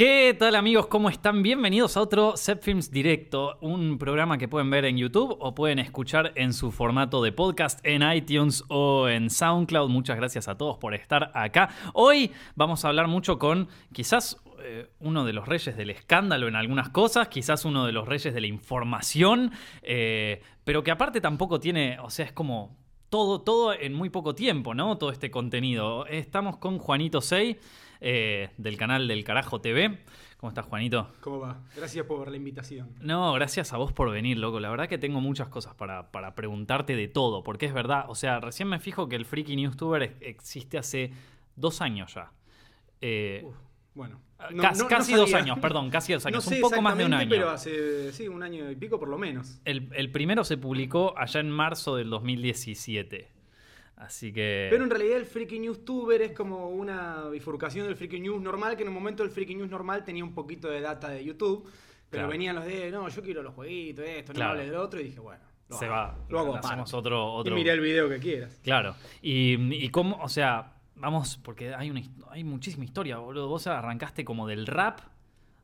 ¿Qué tal amigos? ¿Cómo están? Bienvenidos a otro Films Directo, un programa que pueden ver en YouTube o pueden escuchar en su formato de podcast en iTunes o en SoundCloud. Muchas gracias a todos por estar acá. Hoy vamos a hablar mucho con quizás eh, uno de los reyes del escándalo en algunas cosas, quizás uno de los reyes de la información, eh, pero que aparte tampoco tiene, o sea, es como todo, todo en muy poco tiempo, ¿no? Todo este contenido. Estamos con Juanito Sey. Eh, del canal del Carajo TV. ¿Cómo estás, Juanito? ¿Cómo va? Gracias por la invitación. No, gracias a vos por venir, loco. La verdad que tengo muchas cosas para, preguntarte de todo, porque es verdad. O sea, recién me fijo que el Freaky Newstuber existe hace dos años ya. Eh, bueno. Ah, casi dos años, perdón, casi dos años. un poco más de un año. Pero hace, sí, un año y pico por lo menos. El, el primero se publicó allá en marzo del 2017. Así que. Pero en realidad el Freaky News Tuber es como una bifurcación del Freaky News normal, que en un momento el Freaky News normal tenía un poquito de data de YouTube, pero venían los de, no, yo quiero los jueguitos, esto, no hables del otro, y dije, bueno. Se va. Lo hago hacemos otro, otro. Y miré el video que quieras. Claro. Y, y cómo, o sea, vamos, porque hay, una, hay muchísima historia, boludo. Vos arrancaste como del rap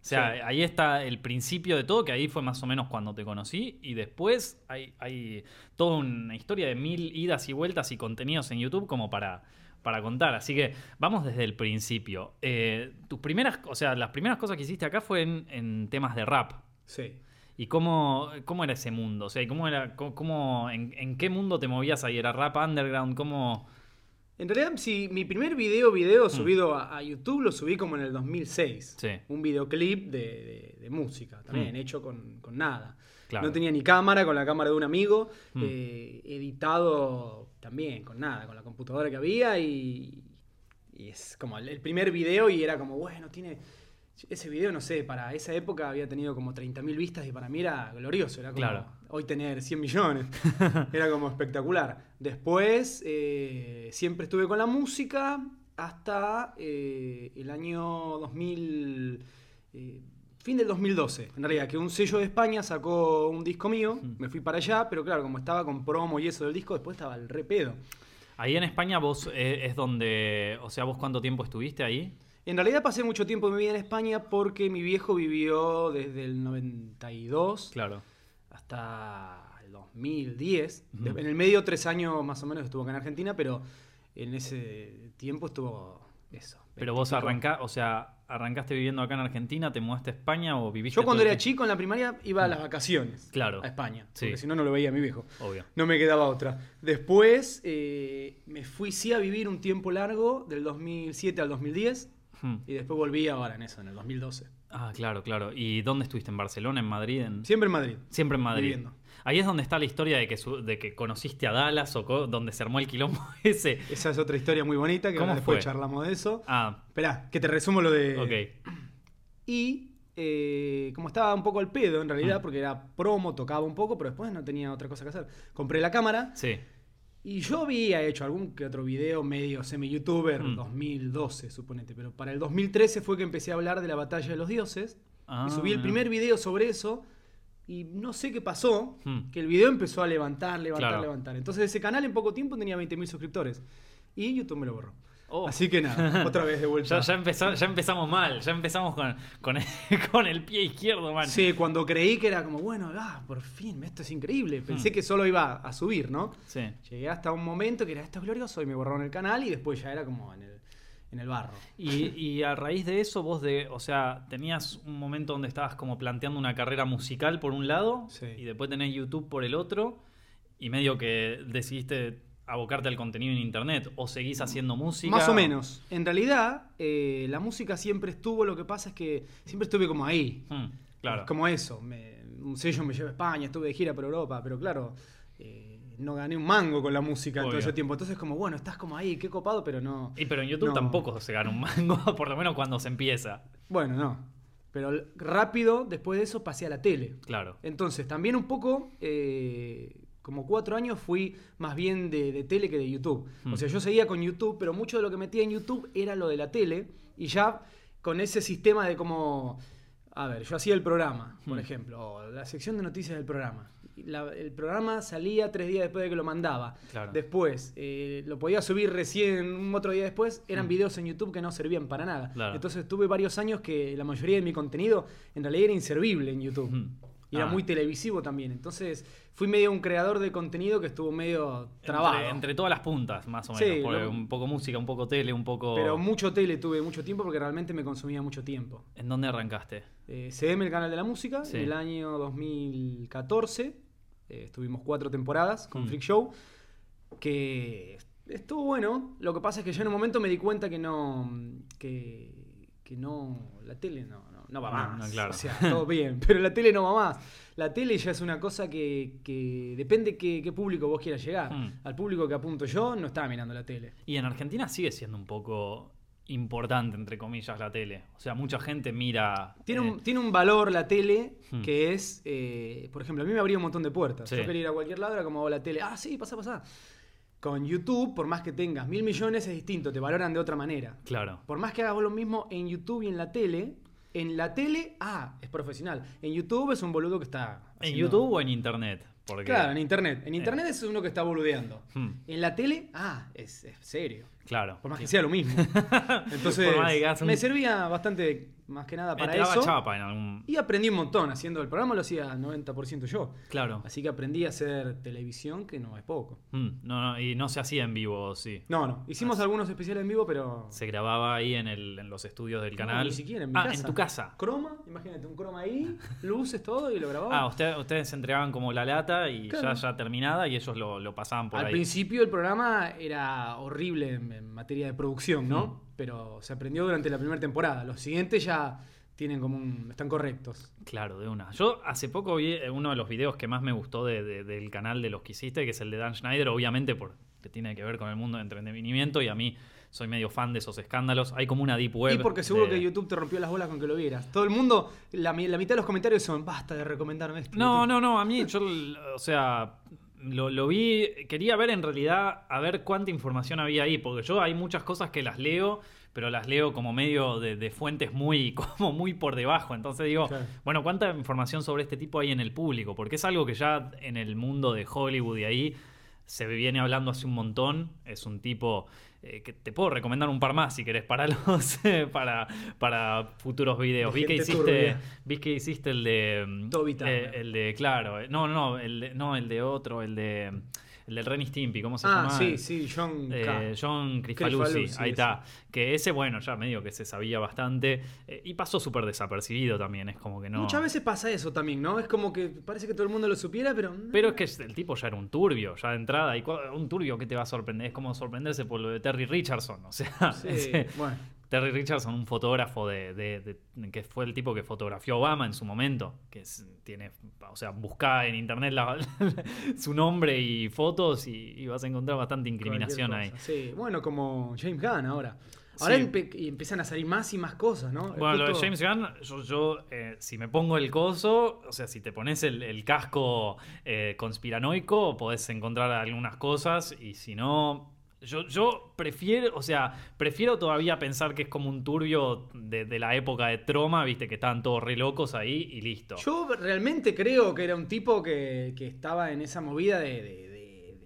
o sea, ahí está el principio de todo, que ahí fue más o menos cuando te conocí. Y después hay, hay toda una historia de mil idas y vueltas y contenidos en YouTube como para, para contar. Así que vamos desde el principio. Eh, tus primeras, o sea, las primeras cosas que hiciste acá fue en, temas de rap. Sí. ¿Y cómo, cómo era ese mundo? O sea, ¿cómo era, cómo, en, en, qué mundo te movías ahí? ¿Era rap underground? ¿Cómo, en realidad, si mi primer video, video mm. subido a, YouTube lo subí como en el 2006. Sí. Un videoclip de, música, también mm. hecho con, nada. No tenía ni cámara, con la cámara de un amigo, mm. eh, editado también con nada, con la computadora que había y, es como el, primer video y era como, bueno, tiene ese video, no sé, para esa época había tenido como 30.000 vistas y para mí era glorioso. Era como hoy tener 100 millones. era como espectacular. Después, eh, siempre estuve con la música hasta eh, el año 2000. Eh, fin del 2012, en realidad, que un sello de España sacó un disco mío, mm. me fui para allá, pero claro, como estaba con promo y eso del disco, después estaba el repedo. Ahí en España vos es donde, o sea, vos cuánto tiempo estuviste ahí? En realidad pasé mucho tiempo de mi vida en España porque mi viejo vivió desde el 92 claro. Hasta el 2010. En el medio tres años más o menos estuvo acá en Argentina, pero en ese tiempo estuvo eso. Pero vos arrancás, o sea, arrancaste viviendo acá en Argentina, te mudaste a España o viviste. Yo cuando era chico en la primaria iba a las vacaciones. Claro. A España. Porque si no, no lo veía a mi viejo. Obvio. No me quedaba otra. Después eh, me fui sí a vivir un tiempo largo, del 2007 al 2010. Hmm. Y después volví ahora en eso, en el 2012. Ah, claro, claro. ¿Y dónde estuviste? ¿En Barcelona, en Madrid? Siempre en Madrid. Siempre en Madrid. Ahí es donde está la historia de que, de que conociste a Dallas o donde se armó el quilombo ese. Esa es otra historia muy bonita que después charlamos de eso. Ah. Esperá, que te resumo lo de. Ok. Y eh, como estaba un poco al pedo en realidad, hmm. porque era promo, tocaba un poco, pero después no tenía otra cosa que hacer. Compré la cámara. Sí. Y yo había hecho algún que otro video medio semi-youtuber, 2012, mm. suponete, pero para el 2013 fue que empecé a hablar de la batalla de los dioses. y subí el ah. primer video sobre eso. Y no sé qué pasó, mm. que el video empezó a levantar, levantar, levantar. Entonces ese canal en poco tiempo tenía 20.000 suscriptores. Y YouTube me lo borró. Oh. Así que nada, otra vez de vuelta. ya, ya, empezamos mal, ya empezamos con, con, el, pie izquierdo, man. Sí, cuando creí que era como, bueno, ah, por fin, esto es increíble. Pensé hmm. que solo iba a subir, ¿no? Sí. Llegué hasta un momento que era esto es glorioso y me borraron el canal y después ya era como en el, en el barro. Y, y, a raíz de eso, vos de, o sea, tenías un momento donde estabas como planteando una carrera musical por un lado y después tenés YouTube por el otro y medio que decidiste abocarte al contenido en internet o seguís haciendo música? Más o menos. En realidad, eh, la música siempre estuvo, lo que pasa es que siempre estuve como ahí. Hmm, claro. Como eso. un sello me lleva a España, estuve de gira por Europa, pero claro, eh, no gané un mango con la música en todo ese tiempo. Entonces, como bueno, estás como ahí, qué copado, pero no. Y pero en YouTube tampoco se gana un mango, por lo menos cuando se empieza. Bueno, no. Pero rápido, después de eso, pasé a la tele. Claro. Entonces, también un poco. Eh, como cuatro años fui más bien de, tele que de YouTube. O hmm. sea, yo seguía con YouTube, pero mucho de lo que metía en YouTube era lo de la tele. Y ya con ese sistema de como... A ver, yo hacía el programa, por hmm. ejemplo, o la sección de noticias del programa. el programa salía tres días después de que lo mandaba. Después, eh, lo podía subir recién un otro día después, eran mm. videos en YouTube que no servían para nada. Entonces tuve varios años que la mayoría de mi contenido en realidad era inservible en YouTube. Y era ah. muy televisivo también. Entonces fui medio un creador de contenido que estuvo medio trabado. Entre, todas las puntas, más o menos. un poco música, un poco tele, un poco. Pero mucho tele tuve mucho tiempo porque realmente me consumía mucho tiempo. ¿En dónde arrancaste? Eh, CM, el canal de la música, en el año 2014. Eh, estuvimos cuatro temporadas con mm. Freak Show. Que estuvo bueno. Lo que pasa es que yo en un momento me di cuenta que no. que, que no. La tele no no va más. claro. O sea, todo bien, pero la tele no va más. La tele ya es una cosa que, que depende qué, qué público vos quieras llegar. Hmm. Al público que apunto yo no estaba mirando la tele. Y en Argentina sigue siendo un poco importante, entre comillas, la tele. O sea, mucha gente mira... Tiene, un, eh, tiene un valor la tele hmm. que es, eh, por ejemplo, a mí me abría un montón de puertas. Yo quería ir a cualquier lado, era como la tele, ah, sí, pasa, pasa. Con YouTube, por más que tengas mil millones, es distinto, te valoran de otra manera. Claro. Por más que hagas lo mismo en YouTube y en la tele, en la tele, ah, es profesional. En YouTube es un boludo que está. ¿En YouTube o en Internet? Claro, en Internet. En Internet es uno que está boludeando. Hmm. En la tele, ah, es, es serio. Claro. Por más que sea lo mismo. Entonces, me servía bastante más que nada para eso. Chapa en algún... Y aprendí un montón haciendo el programa, lo hacía 90% yo. Claro. Así que aprendí a hacer televisión, que no es poco. Mm, no, no, y no se hacía en vivo, sí. No, no. Hicimos algunos especiales en vivo, pero. Se grababa ahí en, el, en los estudios del canal. ni siquiera en mi ah, en tu casa. Croma, imagínate, un croma ahí, luces, todo, y lo grababa. Ah, usted, ustedes entregaban como la lata y ya, ya terminada y ellos lo, lo pasaban por ahí. Al principio el programa era horrible en, materia de producción, ¿no? Mm. Pero se aprendió durante la primera temporada. Los siguientes ya tienen como un, están correctos. Claro, de una. Yo hace poco vi eh, uno de los videos que más me gustó del canal de los que hiciste, que es el de Dan Schneider, obviamente porque tiene que ver con el mundo de entretenimiento y a mí soy medio fan de esos escándalos. Hay como una deep web. Y porque seguro que YouTube te rompió las bolas con que lo vieras. Todo el mundo, la, mitad de los comentarios son, basta de recomendarme esto. No, no, no, a mí, yo, o sea, lo, lo, vi, quería ver en realidad, a ver cuánta información había ahí, porque yo hay muchas cosas que las leo pero las leo como medio de, fuentes muy, como muy por debajo. Entonces digo, bueno, ¿cuánta información sobre este tipo hay en el público? Porque es algo que ya en el mundo de Hollywood y ahí se viene hablando hace un montón. Es un tipo eh, que te puedo recomendar un par más si querés para los para, para futuros videos. Vi que hiciste, vi que hiciste el de mm, eh, el de claro, eh, no, no, el no, el de otro, el de el del Renny Stimpy, ¿cómo se ah, llama? sí, sí, John eh, John Crispaluzzi, ahí está. Que ese, bueno, ya medio que se sabía bastante eh, y pasó súper desapercibido también, es como que no... Muchas veces pasa eso también, ¿no? Es como que parece que todo el mundo lo supiera, pero... Pero es que el tipo ya era un turbio, ya de entrada, y un turbio que te va a sorprender, es como sorprenderse por lo de Terry Richardson, o sea... Sí, bueno. Terry Richardson, un fotógrafo de, que fue el tipo que fotografió a Obama en su momento, que tiene, o sea, busca en internet su nombre y fotos y, vas a encontrar bastante incriminación ahí. Sí, bueno, como James Gunn ahora. Ahora empiezan a salir más y más cosas, ¿no? Bueno, lo de James Gunn, yo, eh, si me pongo el coso, o sea, si te pones el, casco eh, conspiranoico, podés encontrar algunas cosas y si no, yo, prefiero, o sea, prefiero todavía pensar que es como un turbio de, la época de Troma, viste, que estaban todos re locos ahí y listo. Yo realmente creo que era un tipo que, estaba en esa movida de,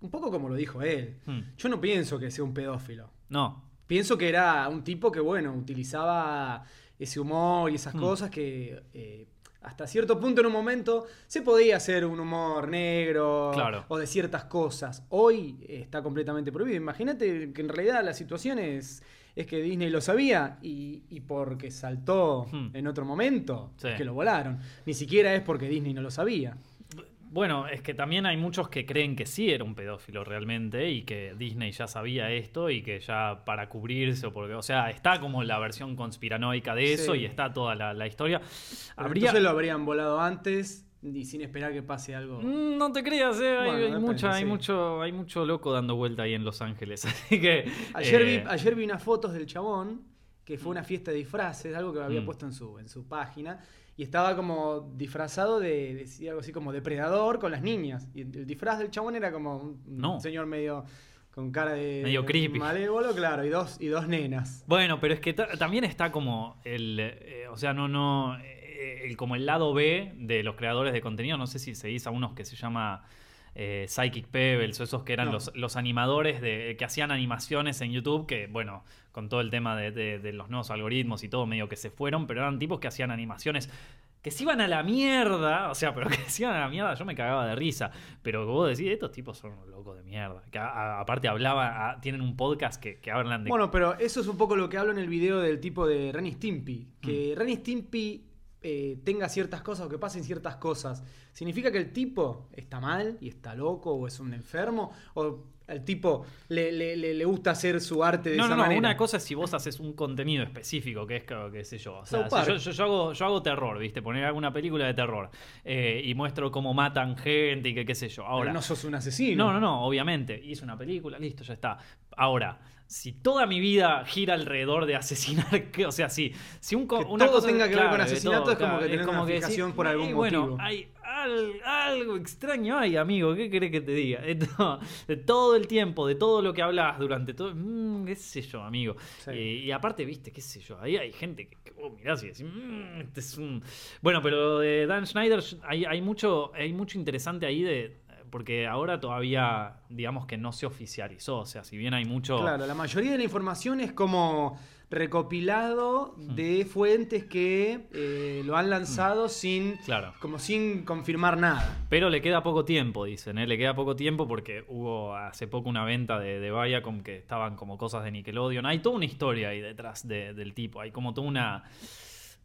Un poco como lo dijo él. Hmm. Yo no pienso que sea un pedófilo. No. Pienso que era un tipo que, bueno, utilizaba ese humor y esas hmm. cosas que eh, hasta cierto punto en un momento se podía hacer un humor negro o de ciertas cosas. Hoy está completamente prohibido. Imagínate que en realidad la situación es, es que Disney lo sabía y, porque saltó hmm. en otro momento que lo volaron. Ni siquiera es porque Disney no lo sabía. Bueno, es que también hay muchos que creen que sí era un pedófilo realmente y que Disney ya sabía esto y que ya para cubrirse o porque, o sea, está como la versión conspiranoica de eso y está toda la, historia. Habría... Entonces lo habrían volado antes y sin esperar que pase algo. Mm, no te creas, eh, hay, mucha, hay, mucho, hay mucho loco dando vuelta ahí en Los Ángeles. Así que. Ayer, vi, eh, ayer vi unas fotos del chabón, que fue una fiesta de disfraces, algo que había mm. puesto en su, en su página y estaba como disfrazado de, algo así como depredador con las niñas. Y el, disfraz del chabón era como un, señor medio con cara de medio creepy. malévolo, claro, y dos y dos nenas. Bueno, pero es que también está como el, eh, o sea, no no eh, el, como el lado B de los creadores de contenido. No sé si seguís a unos que se llama eh, Psychic Pebbles o esos que eran los, animadores de, que hacían animaciones en YouTube, que bueno, con todo el tema de, los nuevos algoritmos y todo medio que se fueron, pero eran tipos que hacían animaciones que se iban a la mierda, o sea, pero que se iban a la mierda, yo me cagaba de risa. Pero vos decís, estos tipos son locos de mierda. Que aparte hablaba, tienen un podcast que, hablan de. Bueno, pero eso es un poco lo que hablo en el video del tipo de Renny Stimpy. Que mm. Renny Stimpy eh, tenga ciertas cosas o que pasen ciertas cosas, ¿significa que el tipo está mal y está loco o es un enfermo? ¿O el tipo le, le, gusta hacer su arte de no, esa no, no, una cosa es si vos haces un contenido específico, que es, qué sé yo. O sea, yo, yo, hago, yo hago terror, ¿viste? Poner alguna película de terror eh, y muestro cómo matan gente y que qué sé yo. Ahora, no sos un asesino. No, no, no, obviamente. Hice una película, listo, ya está. Ahora, si toda mi vida gira alrededor de asesinar, o sea, si, si un, una todo cosa tenga que ver con asesinato es como que tenés una fijación por algún bueno, motivo. hay algo extraño hay, amigo, ¿qué querés que te diga? De todo, el tiempo, de todo lo que hablas durante todo, mmm, qué sé yo, amigo. Eh, y aparte, viste, qué sé yo, ahí hay gente que, que vos mirás y decís, mmm, este es un... Bueno, pero de Dan Schneider hay, hay, mucho, hay mucho interesante ahí de porque ahora todavía, digamos que no se oficializó, o sea, si bien hay mucho... Claro, la mayoría de la información es como recopilado mm. de fuentes que eh, lo han lanzado mm. sin claro. como sin confirmar nada. Pero le queda poco tiempo, dicen, ¿eh? le queda poco tiempo porque hubo hace poco una venta de, de Viacom que estaban como cosas de Nickelodeon. Hay toda una historia ahí detrás del tipo, hay como toda una,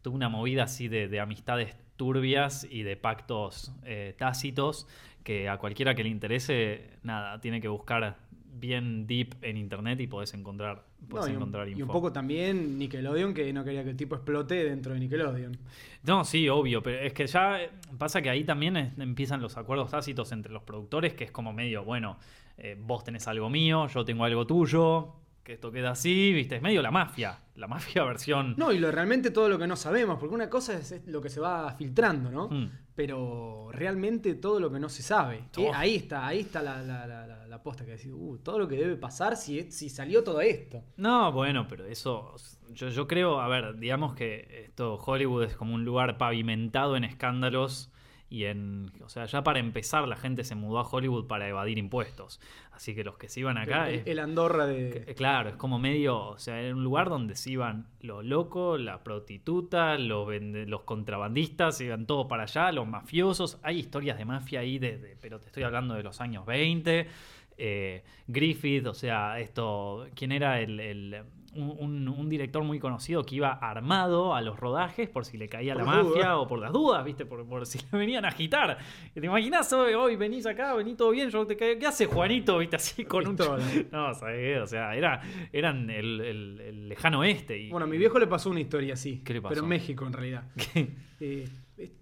toda una movida así de, amistades turbias y de pactos eh, tácitos que a cualquiera que le interese, nada, tiene que buscar bien deep en internet y podés encontrar, podés encontrar info. Y un poco también Nickelodeon, que no quería que el tipo explote dentro de Nickelodeon. No, sí, obvio, pero es que ya pasa que ahí también empiezan los acuerdos tácitos entre los productores, que es como medio, bueno, eh, vos tenés algo mío, yo tengo algo tuyo, que esto queda así, viste, es medio la mafia, la mafia versión... No, y lo, realmente todo lo que no sabemos, porque una cosa es, lo que se va filtrando, ¿no? Mm. Pero realmente todo lo que no se sabe. ahí está, ahí está la, la, la, la posta que decís, uh, todo lo que debe pasar si, si salió todo esto. No, bueno, pero eso, yo, yo creo, a ver, digamos que esto, Hollywood es como un lugar pavimentado en escándalos y en, o sea, ya para empezar la gente se mudó a Hollywood para evadir impuestos. Así que los que se iban acá... El, Andorra de... claro, es como medio, o sea, era un lugar donde se iban los locos, la prostituta, los, los contrabandistas, se iban todos para allá, los mafiosos. Hay historias de mafia ahí, de, pero te estoy hablando de los años 20. Eh, Griffith, o sea, esto, ¿quién era el un, director muy conocido que iba armado a los rodajes por si le caía la mafia o por las dudas, ¿viste? Por, si le venían a agitar. ¿Te imaginas hoy, venís acá, venís todo bien? Yo te ¿Qué hace Juanito, viste? Así con un. No, ¿sabes? O sea, era, eran el, lejano oeste. Y... Bueno, a mi viejo le pasó una historia así. ¿Qué le pasó? Pero en México, en realidad. Eh,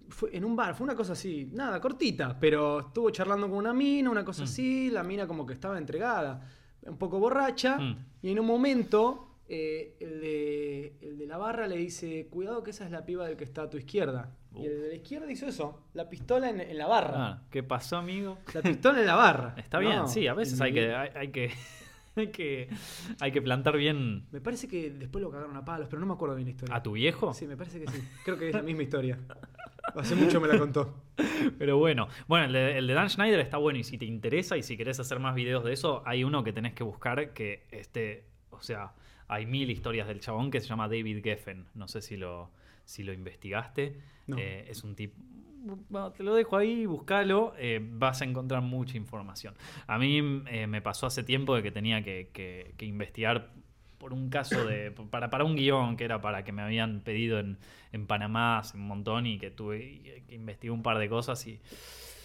fue en un bar, fue una cosa así, nada, cortita, pero estuvo charlando con una mina, una cosa mm. así, la mina como que estaba entregada, un poco borracha, mm. y en un momento eh, el, de, el, de, la barra le dice, cuidado que esa es la piba del que está a tu izquierda. Y el de la izquierda hizo eso, la pistola en, la barra. Ah, ¿Qué pasó, amigo? La pistola en la barra. Está bien, sí, a veces hay que, hay, que, hay, que, hay que plantar bien. Me parece que después lo cagaron a palos, pero no me acuerdo bien la historia. ¿A tu viejo? Sí, me parece que sí. Creo que es la misma historia. Hace mucho me la contó. Pero bueno, bueno, el de, el de, Dan Schneider está bueno y si te interesa y si querés hacer más videos de eso, hay uno que tenés que buscar que este, o sea, hay mil historias del chabón que se llama David Geffen. No sé si lo, si lo investigaste. Eh, es un tipo. te lo dejo ahí, búscalo, eh, vas a encontrar mucha información. A mí eh, me pasó hace tiempo de que tenía que, investigar por un caso de. Para, para un guion que era para que me habían pedido en, en Panamá hace un montón y que tuve que investigar un par de cosas y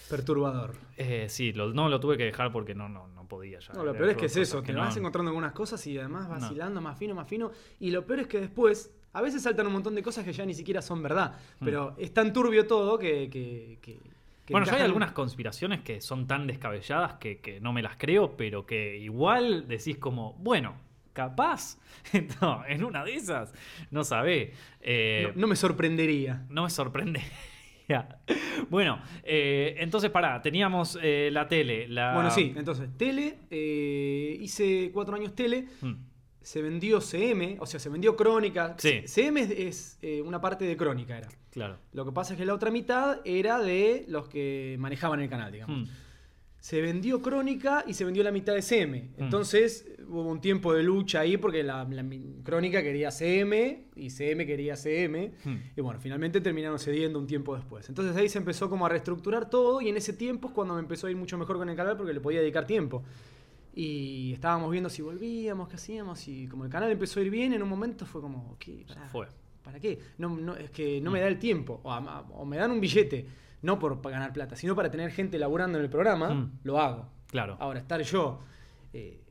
Perturbador. Eh, sí, no lo tuve que dejar porque no, no, no podía ya. No, lo peor es que es eso, te vas encontrando algunas cosas y además vacilando más fino, más fino. Y lo peor es que después, a veces saltan un montón de cosas que ya ni siquiera son verdad. Mm. Pero es tan turbio todo que. bueno, ya hay algunas conspiraciones que son tan descabelladas que, no me las creo, pero que igual decís como, bueno, capaz. no, en una de esas, no sabe. Eh, no, me sorprendería. No me sorprende. Bueno, eh, entonces pará, teníamos eh, la tele. La... Bueno, sí, entonces, tele, eh, hice cuatro años tele. Mm. se vendió CM, o sea, se vendió Crónica. Sí. CM es, eh, una parte de Crónica, era. Claro. Lo que pasa es que la otra mitad era de los que manejaban el canal, digamos. Hmm. Se vendió Crónica y se vendió la mitad de CM. Hmm. Entonces hubo un tiempo de lucha ahí porque la, Crónica quería CM y CM quería CM. Hmm. Y bueno, finalmente terminaron cediendo un tiempo después. Entonces ahí se empezó como a reestructurar todo y en ese tiempo es cuando me empezó a ir mucho mejor con el canal porque le podía dedicar tiempo. Y estábamos viendo si volvíamos, qué hacíamos y como el canal empezó a ir bien, en un momento fue como, ¿qué? Fue. ¿Para qué? No, no, es que no me da el tiempo. O me dan un billete, no por ganar plata, sino para tener gente laburando en el programa, Mm. lo hago. Claro. Ahora, estar yo. eh,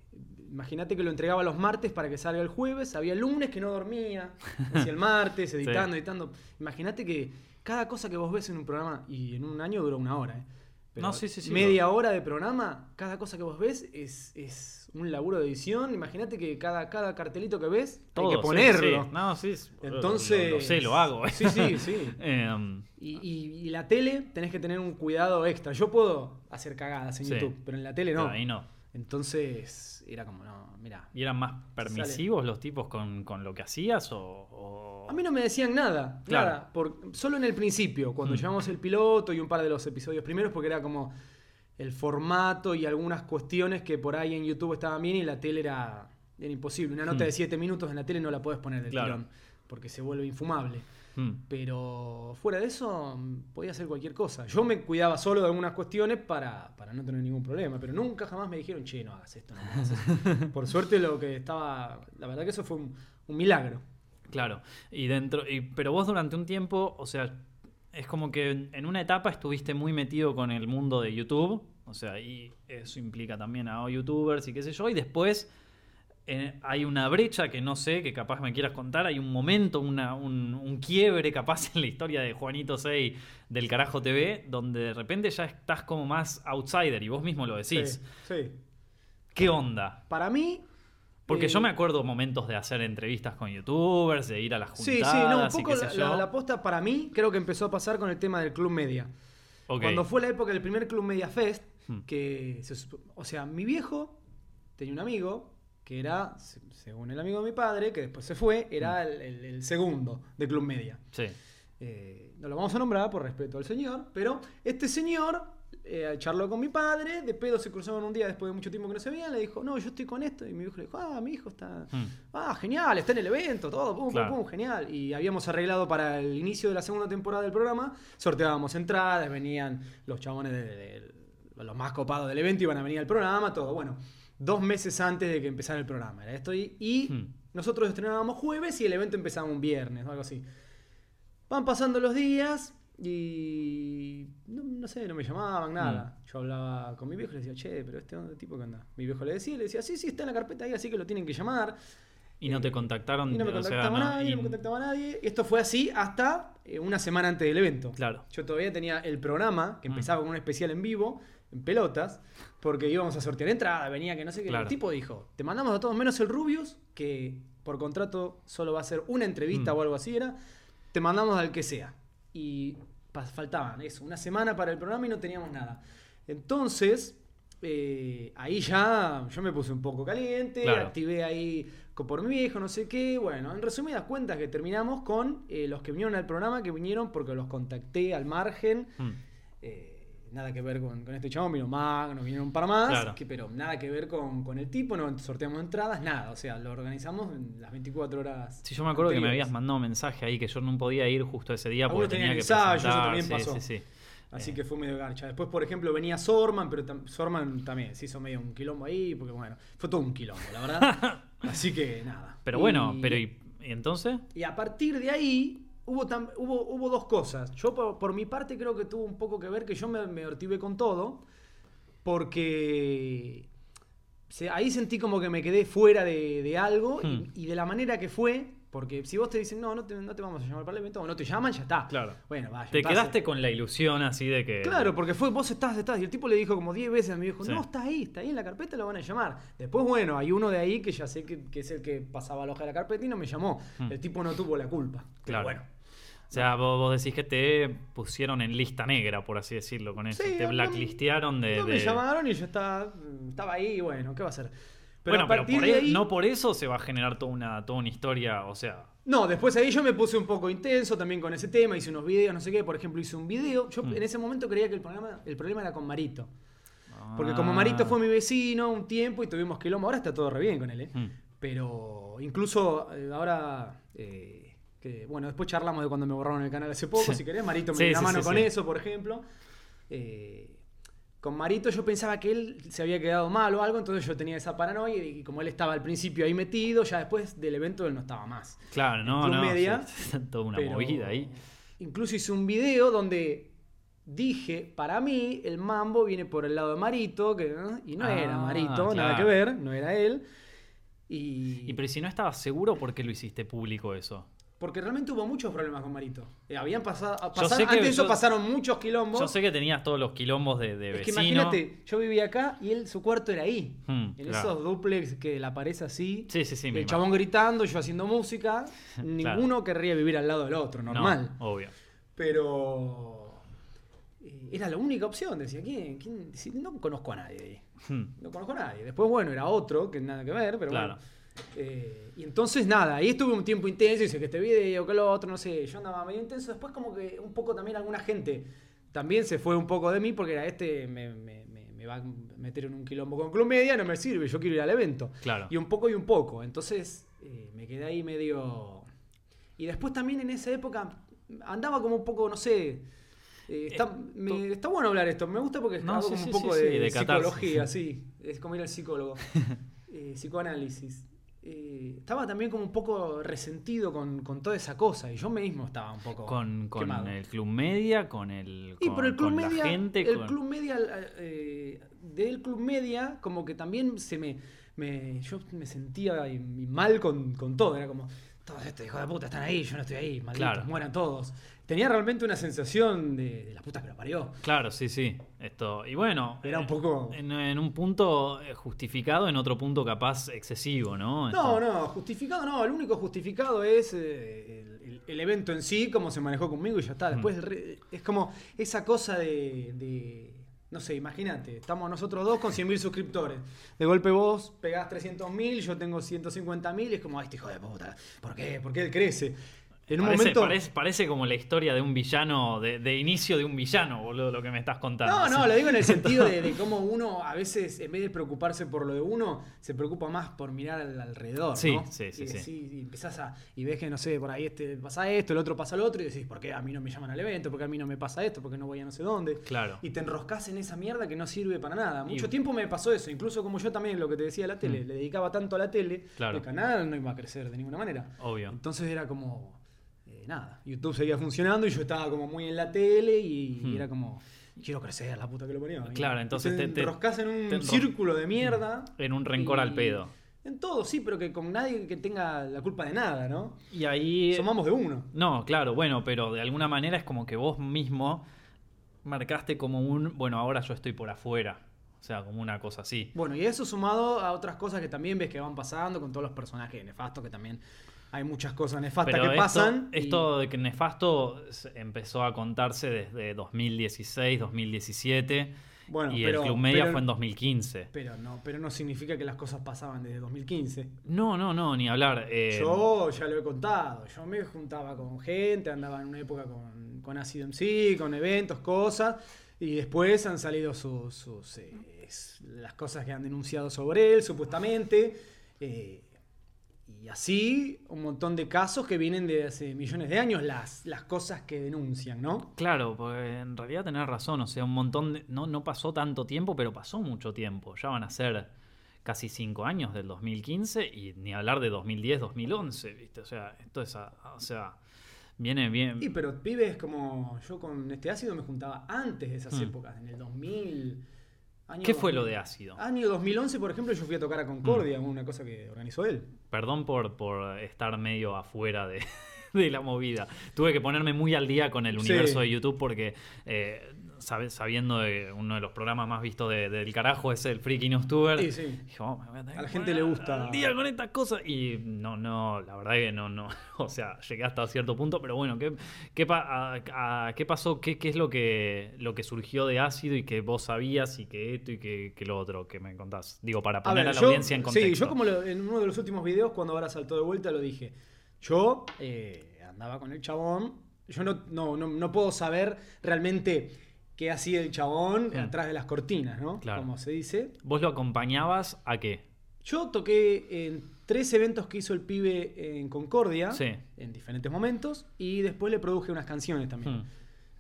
Imagínate que lo entregaba los martes para que salga el jueves. Había lunes que no dormía. Hacía el martes, editando, editando. Imagínate que cada cosa que vos ves en un programa, y en un año dura una hora, ¿eh? No, sí, sí, sí, Media hora de programa, cada cosa que vos ves es, es un laburo de edición. Imagínate que cada, cada cartelito que ves Todo, hay que ponerlo. sí. No, sí. es- Entonces. Lo, lo sé, lo hago. Sí, sí, sí. Em, Y, y- y la tele tenés que tener un cuidado extra. Yo puedo hacer cagadas en Sí. YouTube, pero en la tele no. pero ahí no. Entonces era como, no, mira. ¿Y eran más permisivos los tipos con, con lo que hacías o...? o- A mí no me decían nada, Claro. nada. Por, solo en el principio, cuando Mm. llevamos el piloto y un par de los episodios primeros, porque era como el formato y algunas cuestiones que por ahí en YouTube estaban bien y la tele era, era imposible. Una nota Mm. de 7 minutos en la tele no la puedes poner de Claro. tirón, porque se vuelve infumable. Mm, Pero fuera de eso, mm, podía hacer cualquier cosa. Yo me cuidaba solo de algunas cuestiones para, para no tener ningún problema, pero nunca jamás me dijeron, che, no hagas esto, no hagas esto". Por suerte lo que estaba, la verdad que eso fue un, un milagro. Claro. Y dentro... Y, pero vos durante un tiempo, o sea, es como que en- en una etapa estuviste muy metido con el mundo de YouTube. O sea, y eso implica también a youtubers y qué sé yo. Y después hay una brecha que no sé, que capaz me quieras contar. Hay un momento, una- un, un quiebre capaz en la historia de Juanito 6 del Carajo TV, donde de repente ya estás como más outsider y vos mismo lo decís. Sí, sí. ¿Qué onda? Para mí... Porque eh, yo me acuerdo momentos de hacer entrevistas con youtubers, de ir a las juntadas Sí, sí, no, un poco la, la- la posta para mí creo que empezó a pasar con el tema del Club Media. Cuando fue la época del primer Club Media Fest, Hmm. que se o sea, mi viejo tenía un amigo que era, se- según el amigo de mi padre, que después se fue, era Hmm. el, el- el segundo de Club Media. Sí. Eh, no lo vamos a nombrar por respeto al señor, pero este señor eh, charló con mi padre, de pedo se cruzaron un día después de mucho tiempo que no se veían, le dijo, no, yo estoy con esto, y mi viejo le dijo, ah, mi hijo está, Hmm. ah, genial, está en el evento, todo, pum, Claro. pum, pum, genial. Y habíamos arreglado para el inicio de la segunda temporada del programa, sorteábamos entradas, venían los chabones de, de- los más copados del evento, iban a venir al programa, todo, bueno. Dos meses antes de que empezara el programa, era esto. Y, y Hmm. nosotros estrenábamos jueves y el evento empezaba un viernes o algo así. Van pasando los días y no, no sé, no me llamaban, nada. Yo hablaba con mi viejo y le decía, che, pero este tipo que anda. Mi viejo le decía, le decía, sí, sí, está en la carpeta ahí, así que lo tienen que llamar. Y no te contactaron. Y no me o sea, contactaba no, nadie, y- no me contactaba nadie. Esto fue así hasta eh, una semana antes del evento. Claro. Yo todavía tenía el programa, que Mm. empezaba con un especial en vivo, en pelotas, porque íbamos a sortear entrada, venía que no sé qué. Claro. El tipo dijo, te mandamos a todos menos el Rubius, que por contrato solo va a ser una entrevista Mm. o algo así era, te mandamos al que sea. Y faltaban eso, una semana para el programa y no teníamos nada. Entonces, eh, ahí ya yo me puse un poco caliente, Claro. activé ahí por mi viejo, no sé qué. Bueno, en resumidas cuentas que terminamos con eh, los que vinieron al programa, que vinieron porque los contacté al margen. Hmm. Eh, nada que ver con, con este chabón, vino más, nos vinieron un par más, Claro. que, pero nada que ver con, con el tipo, no sorteamos entradas, nada. O sea, lo organizamos en las 24 horas. Sí, yo me acuerdo que me habías mandado un mensaje ahí que yo no podía ir justo ese día Algunos porque tenía tenían que ensayo, eso también sí, pasó. sí, sí. Así Eh, que fue medio garcha. Después, por ejemplo, venía Sorman, pero tam- Sorman también se hizo medio un quilombo ahí, porque bueno, fue todo un quilombo, la verdad. Así que nada. Pero Y- bueno, pero ¿y, y entonces? Y a partir de ahí hubo, tam- hubo, hubo dos cosas. Yo por, por mi parte creo que tuvo un poco que ver que yo me, me hortivé con todo, porque se- ahí sentí como que me quedé fuera de, de algo y- Hmm. y, de la manera que fue, porque si vos te dicen, no, no te, no te vamos a llamar para el evento, o no te llaman, ya está. Claro. Bueno, vaya. Te pase. quedaste con la ilusión así de que. Claro, porque fue vos estás, estás. Y el tipo le dijo como 10 veces a mi viejo, Sí. no, está ahí, está ahí en la carpeta, lo van a llamar. Después, bueno, hay uno de ahí que ya sé que, que es el que pasaba la hoja de la carpeta y no me llamó. Hmm. El tipo no tuvo la culpa. Pero Claro. bueno. O sea, vos, vos decís que te pusieron en lista negra, por así decirlo, con eso. Sí, te blacklistearon de. No me llamaron y yo estaba, estaba ahí y bueno, ¿qué va a hacer? bueno, pero por ahí, no por eso se va a generar toda una, toda una historia, o sea... No, después ahí yo me puse un poco intenso también con ese tema, hice unos videos, no sé qué, por ejemplo hice un video, yo mm. en ese momento creía que el problema, el problema era con Marito. Porque como Marito fue mi vecino un tiempo y tuvimos quilombo, ahora está todo re bien con él, ¿eh? Mm. Pero incluso eh, ahora... Eh, que, bueno, después charlamos de cuando me borraron el canal hace poco, si querés, Marito me dio la mano con eso, por ejemplo. Eh, con Marito yo pensaba que él se había quedado mal o algo, entonces yo tenía esa paranoia y como él estaba al principio ahí metido, ya después del evento él no estaba más. Claro, no, no. Media, toda una movida ahí. Incluso hice un video donde dije, para mí el mambo viene por el lado de Marito, que, y no era ah, Marito, nada que ver, no era él. Y... y pero si no estabas seguro, ¿por qué lo hiciste público eso? Porque realmente hubo muchos problemas con Marito. Eh, habían pasado. antes de eso pasaron muchos quilombos. Yo sé que tenías todos los quilombos de, de es que imagínate, yo vivía acá y él, su cuarto era ahí. Hmm, en esos duplex que la aparece así. Sí, sí, sí. El chabón gritando, yo haciendo música. ninguno querría vivir al lado del otro, normal. obvio. Pero. Eh, era la única opción. Decía, ¿quién? quién? No conozco a nadie hmm. No conozco a nadie. Después, bueno, era otro, que nada que ver, pero bueno. Eh, y entonces nada, ahí estuve un tiempo intenso, hice que este video, que lo otro, no sé, yo andaba medio intenso. Después como que un poco también alguna gente también se fue un poco de mí porque era este me, va a meter en un quilombo con Club Media, no me sirve, yo quiero ir al evento. Claro. Y un poco y un poco. Entonces eh, me quedé ahí medio... Y después también en esa época andaba como un poco, no sé... Eh, está, bueno hablar esto, me gusta porque es como un poco de, psicología, sí, es como ir al psicólogo. psicoanálisis. Eh, estaba también como un poco resentido con, toda esa cosa. Y yo mismo estaba un poco. Con, el Club Media, con el. Con, el Club Media. La gente, el Club Media. Eh, del Club Media, como que también se me. me yo me sentía mal con, con todo. Era como. Todos estos hijos de puta están ahí, yo no estoy ahí, malditos, mueran todos tenía realmente una sensación de, la puta que lo parió. Claro, sí, sí. Esto, y bueno, era un poco. En, un punto eh, justificado, en otro punto capaz excesivo, ¿no? No, no, justificado no. El único justificado es eh, el, evento en sí, cómo se manejó conmigo y ya está. Después es como esa cosa de. No sé, imagínate, estamos nosotros dos con 100.000 suscriptores. De golpe vos pegás 300.000, yo tengo 150.000 y es como, ay, este hijo de puta, ¿por qué? ¿Por qué él crece? En un parece, momento... parece, como la historia de un villano, de, inicio de un villano, boludo, lo que me estás contando. No, no, lo digo en el sentido de, cómo uno a veces, en vez de preocuparse por lo de uno, se preocupa más por mirar al alrededor. Sí, ¿no? sí, sí. Y, y empezás a. Y ves que, no sé, por ahí este pasa esto, el otro pasa lo otro, y decís, ¿por qué a mí no me llaman al evento? ¿Por qué a mí no me pasa esto? ¿Por qué no voy a no sé dónde? Claro. Y te enroscas en esa mierda que no sirve para nada. Mucho tiempo me pasó eso, incluso como yo también, lo que te decía la tele, mm. le dedicaba tanto a la tele, el canal no iba a crecer de ninguna manera. Obvio. Entonces era como nada, YouTube seguía funcionando y yo estaba como muy en la tele y, hmm. era como, quiero crecer, la puta que lo ponía. Claro, entonces te, te, enroscas en un círculo de mierda. En un rencor al pedo. En todo, sí, pero que con nadie que tenga la culpa de nada, ¿no? Y ahí... Somamos de uno. No, claro, bueno, pero de alguna manera es como que vos mismo marcaste como un, bueno, ahora yo estoy por afuera. O sea, como una cosa así. Bueno, y eso sumado a otras cosas que también ves que van pasando con todos los personajes nefastos que también hay muchas cosas nefastas que pasan. Esto de que nefasto empezó a contarse desde 2016, 2017. Bueno, y el Club Media fue en 2015. Pero no, pero no significa que las cosas pasaban desde 2015. No, no, no, ni hablar. Eh, yo ya lo he contado. Yo me juntaba con gente, andaba en una época con, con Acid MC, con eventos, cosas. Y después han salido sus, eh, las cosas que han denunciado sobre él, supuestamente. Eh, y así un montón de casos que vienen de hace millones de años, las, las cosas que denuncian, ¿no? Claro, pues en realidad tenés razón, o sea, un montón de... No, no pasó tanto tiempo, pero pasó mucho tiempo. Ya van a ser casi cinco años del 2015 y ni hablar de 2010, 2011, ¿viste? O sea, esto es... O sea, viene bien... Sí, pero pibes como yo con este ácido me juntaba antes de esas hmm. épocas, en el 2000... ¿Qué fue lo de ácido? Año 2011, por ejemplo, yo fui a tocar a Concordia, mm. una cosa que organizó él. Perdón por, por estar medio afuera de, de la movida. Tuve que ponerme muy al día con el universo de YouTube porque eh, sabiendo de uno de los programas más vistos del carajo es el Freaky News Tuber. Sí, sí. Oh, a, la gente le gusta. Día con estas cosas. Y no, no, la verdad que no, no. O sea, llegué hasta cierto punto, pero bueno, ¿qué, qué, qué pasó? ¿Qué, ¿Qué, es lo que, lo que surgió de ácido y que vos sabías y que esto y que, lo otro que me contás? Digo, para poner a, la audiencia en contexto. Sí, yo como en uno de los últimos videos, cuando ahora saltó de vuelta, lo dije. Yo eh, andaba con el chabón. Yo no, no, no puedo saber realmente qué hacía el chabón atrás de las cortinas, ¿no? Claro. Como se dice. ¿Vos lo acompañabas a qué? Yo toqué en tres eventos que hizo el pibe en Concordia, en diferentes momentos, y después le produje unas canciones también. Hmm.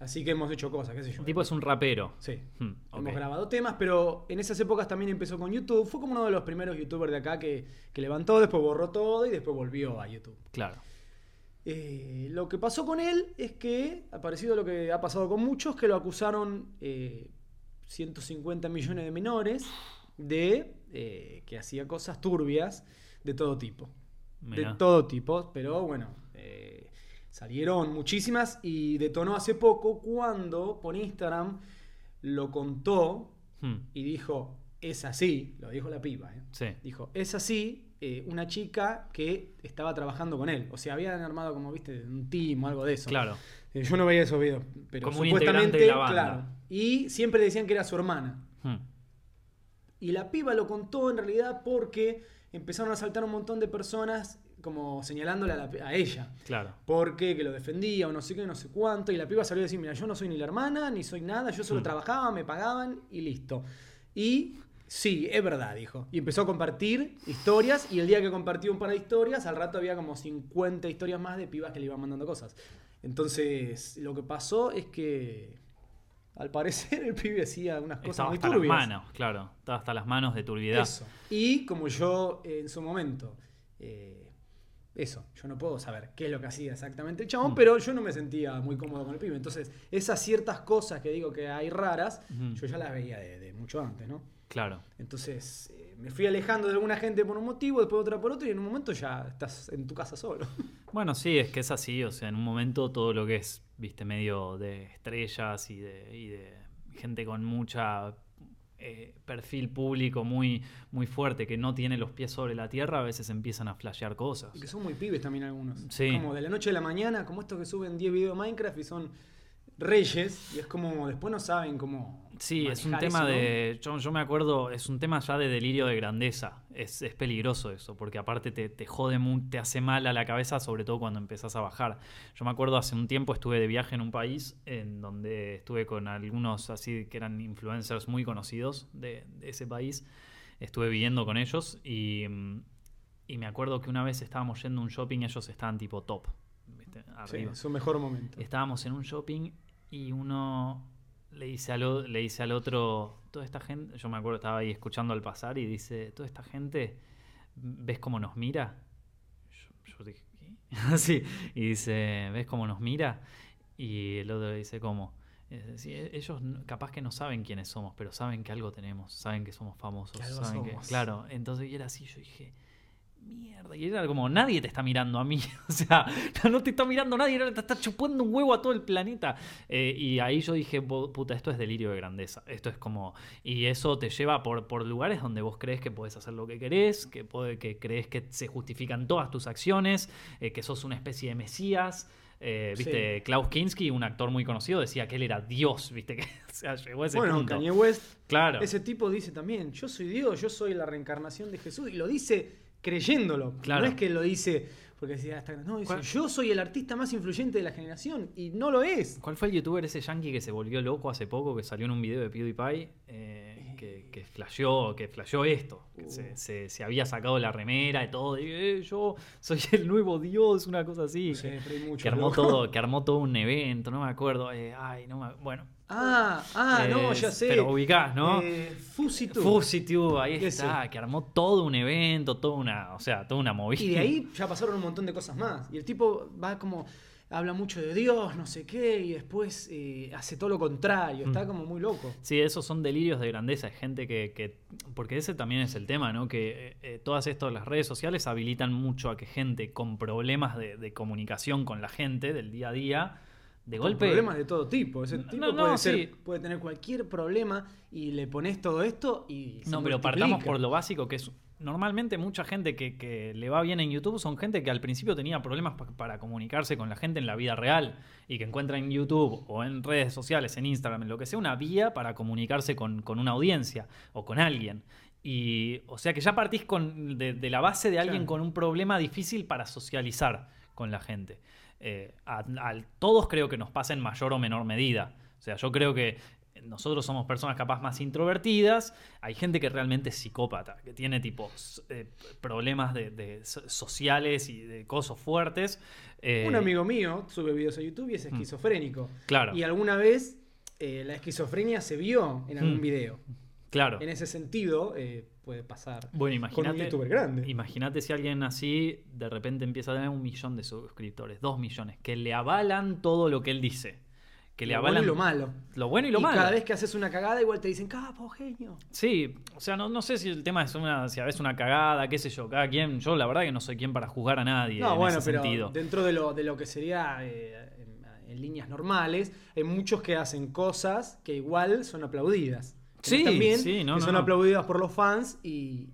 Así que hemos hecho cosas, qué sé yo. El tipo es un rapero. Sí. Hmm, hemos grabado temas, pero en esas épocas también empezó con YouTube. Fue como uno de los primeros youtubers de acá que, que levantó, después borró todo y después volvió a YouTube. Claro. Eh, lo que pasó con él es que, ha parecido lo que ha pasado con muchos, que lo acusaron 150 eh, millones de menores de eh, que hacía cosas turbias de todo tipo. De todo tipo, pero bueno, salieron muchísimas y detonó hace poco cuando por Instagram lo contó hmm. y dijo, es así, lo dijo la piba, dijo, es así, eh, una chica que estaba trabajando con él. O sea, habían armado como, viste, un team o algo de eso. Claro. Eh, yo no veía esos videos, pero supuestamente, claro. Y siempre decían que era su hermana. Hmm. Y la piba lo contó en realidad porque empezaron a saltar un montón de personas como señalándole a, ella. Claro. Porque que lo defendía o no sé qué, no sé cuánto. Y la piba salió a decir, mira, yo no soy ni la hermana, ni soy nada, yo solo hmm. trabajaba, me pagaban y listo. Y Sí, es verdad, dijo. Y empezó a compartir historias y el día que compartió un par de historias, al rato había como 50 historias más de pibas que le iban mandando cosas. Entonces, lo que pasó es que al parecer el pibe hacía unas cosas Estaba muy hasta las manos, claro. Estaba hasta las manos de turbidez. Eso. Y como yo en su momento, eh, eso, yo no puedo saber qué es lo que hacía exactamente el chabón, mm. pero yo no me sentía muy cómodo con el pibe. Entonces, esas ciertas cosas que digo que hay raras, yo ya las veía de mucho antes, ¿no? Claro. Entonces eh, me fui alejando de alguna gente por un motivo, después otra por otro, y en un momento ya estás en tu casa solo. Bueno, sí, es que es así. O sea, en un momento todo lo que es, viste, medio de estrellas y de, gente con mucha eh, perfil público muy, muy fuerte que no tiene los pies sobre la tierra, a veces empiezan a flashear cosas. Y que son muy pibes también algunos. Sí. Como de la noche a la mañana, como estos que suben 10 videos de Minecraft y son reyes, y es como después no saben cómo Sí, es un tema de. Yo, me acuerdo, es un tema ya de delirio de grandeza. Es, peligroso eso, porque aparte te, te jode, te hace mal a la cabeza, sobre todo cuando empezás a bajar. Yo me acuerdo hace un tiempo estuve de viaje en un país en donde estuve con algunos así que eran influencers muy conocidos de, ese país. Estuve viviendo con ellos y, y, me acuerdo que una vez estábamos yendo a un shopping, ellos estaban tipo top. Arriba. Sí, su mejor momento. Estábamos en un shopping y uno le dice, al, le dice al otro, toda esta gente, yo me acuerdo, estaba ahí escuchando al pasar y dice, toda esta gente, ¿ves cómo nos mira? Yo, dije, ¿qué? Así, y dice, ¿ves cómo nos mira? Y el otro dice, ¿cómo? E-, ellos capaz que no saben quiénes somos, pero saben que algo tenemos, saben que somos famosos, saben que, claro, entonces y era así, yo dije, mierda. Y era como, nadie te está mirando a mí. o sea, no te está mirando nadie, te está chupando un huevo a todo el planeta. Eh, y ahí yo dije, puta, esto es delirio de grandeza. Esto es como. Y eso te lleva por, por lugares donde vos crees que podés hacer lo que querés, que, puede, que crees que se justifican todas tus acciones, eh, que sos una especie de mesías. Eh, viste, Klaus Kinski, un actor muy conocido, decía que él era Dios, viste, que o llegó a ese bueno, Kanye West, claro. ese tipo dice también, yo soy Dios, yo soy la reencarnación de Jesús, y lo dice creyéndolo. No es que lo dice porque decía, no, dice, yo soy el artista más influyente de la generación y no lo es. ¿Cuál fue el youtuber ese yankee que se volvió loco hace poco, que salió en un video de PewDiePie, eh, que, que flasheó, que flasheó esto? Que uh. se, había sacado la remera y todo, y, eh, yo soy el nuevo Dios, una cosa así. que, armó todo, que armó todo un evento, no me acuerdo. Eh, ay, no me, bueno, Ah, ah, no, ya sé. Pero ubicás, ¿no? Eh, Fusitube. Fusitube, ahí está, que armó todo un evento, toda una, o sea, toda una movida. Y de ahí ya pasaron un montón de cosas más. Y el tipo va como, habla mucho de Dios, no sé qué, y después eh, hace todo lo contrario, está mm. como muy loco. Sí, esos son delirios de grandeza, hay gente que, porque ese también es el tema, ¿no? Que eh, eh, todas estas, las redes sociales habilitan mucho a que gente con problemas de, comunicación con la gente del día a día, de golpe. Problemas de todo tipo. Ese tipo puede, puede tener cualquier problema y le pones todo esto y. no, pero partamos por lo básico que es normalmente mucha gente que, le va bien en YouTube son gente que al principio tenía problemas para comunicarse con la gente en la vida real y que encuentra en YouTube o en redes sociales, en Instagram, en lo que sea, una vía para comunicarse con, una audiencia o con alguien. Y, o sea que ya partís con, de, la base de alguien con un problema difícil para socializar con la gente. Eh, a, todos creo que nos pasa en mayor o menor medida. O sea, yo creo que nosotros somos personas capaz más introvertidas, hay gente que realmente es psicópata, que tiene tipo eh, problemas de, sociales y de cosas fuertes. Eh, Un amigo mío sube videos a YouTube y es mm. esquizofrénico. Claro. Y alguna vez eh, la esquizofrenia se vio en algún mm. video. Claro. En ese sentido, puede pasar bueno, imagínate, con un youtuber grande. Imagínate si alguien así de repente empieza a tener un millón de suscriptores, dos millones, que le avalan todo lo que él dice que le lo avalan. Bueno y lo malo. Lo bueno y lo malo. Cada vez que haces una cagada, igual te dicen, capo, genio. Sí, o sea, no, no sé si el tema es una, si a veces una cagada, qué sé yo, cada quien. Yo la verdad que no soy quien para juzgar a nadie. No, bueno, pero dentro de lo, de lo que sería eh, en, líneas normales, hay muchos que hacen cosas que igual son aplaudidas. Sí, también, sí, no, que son aplaudidas por los fans y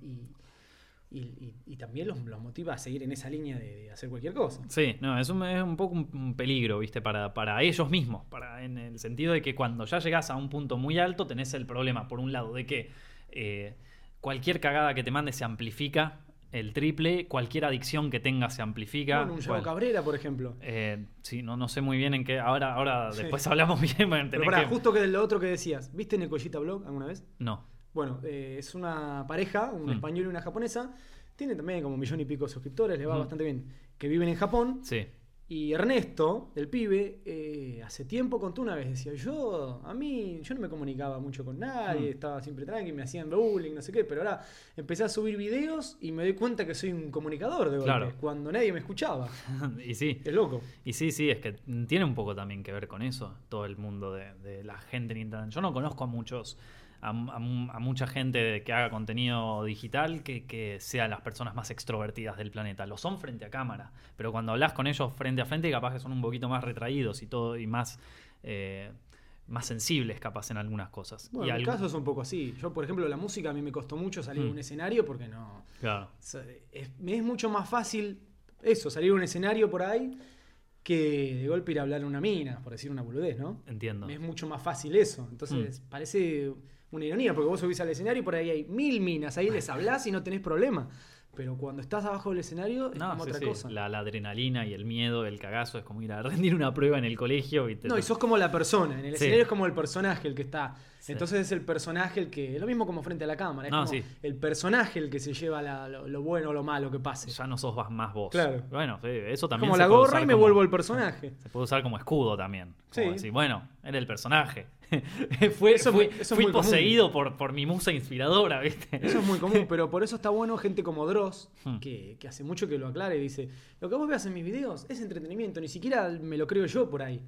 y, también los, motiva a seguir en esa línea de, hacer cualquier cosa. Sí, no, es un, es un poco un, peligro, ¿viste? Para, para ellos mismos, para, en el sentido de que cuando ya llegas a un punto muy alto tenés el problema, por un lado, de que eh, cualquier cagada que te mande se amplifica el triple, cualquier adicción que tengas se amplifica. Bueno, un Joao Cabrera, por ejemplo. Eh, sí, no, no sé muy bien en qué. Ahora, ahora después hablamos bien. Pero para, justo que lo otro que decías, ¿viste Nekoyita Blog alguna vez? No. Bueno, eh, es una pareja, un mm. español y una japonesa. Tiene también como un millón y pico de suscriptores, le va bastante bien. Que viven en Japón. Sí. Y Ernesto, el pibe, eh, hace tiempo contó una vez, decía, yo, a mí, yo no me comunicaba mucho con nadie, mm. estaba siempre tranqui, me hacían bullying, no sé qué, pero ahora empecé a subir videos y me doy cuenta que soy un comunicador de golpe, cuando nadie me escuchaba. y sí. Es loco. Y sí, sí, es que tiene un poco también que ver con eso, todo el mundo de, de la gente en Internet. Yo no conozco a muchos a, mucha gente que haga contenido digital que, que, sean las personas más extrovertidas del planeta. Lo son frente a cámara, pero cuando hablas con ellos frente a frente, capaz que son un poquito más retraídos y todo, y más. Eh, más sensibles capaz en algunas cosas. Bueno, en mi caso es un poco así. Yo, por ejemplo, la música a mí me costó mucho salir a un mm. escenario porque no... Claro. me es mucho más fácil eso, salir a un escenario por ahí que de golpe ir a hablar a una mina, por decir una boludez, ¿no? Entiendo. Me es mucho más fácil eso. Entonces, mm. parece una ironía, porque vos subís al escenario y por ahí hay mil minas, ahí les hablás y no tenés problema. Pero cuando estás abajo del escenario es como otra cosa. La, adrenalina y el miedo, el cagazo, es como ir a rendir una prueba en el colegio. Y no, y sos como la persona. En el escenario es como el personaje el que está. Entonces es el personaje el que. Lo mismo como frente a la cámara. Es como el personaje el que se lleva lo, bueno o lo malo que pase. Ya no sos más vos. Claro. Bueno, eso también. Como la gorra y me vuelvo el personaje. Se puede usar como escudo también. Sí. bueno, era el personaje. fue, fui poseído por, por, mi musa inspiradora, ¿viste? Eso es muy común, pero por eso está bueno gente como Dross, hmm. que, que, hace mucho que lo aclare y dice, lo que vos veas en mis videos es entretenimiento, ni siquiera me lo creo yo por ahí.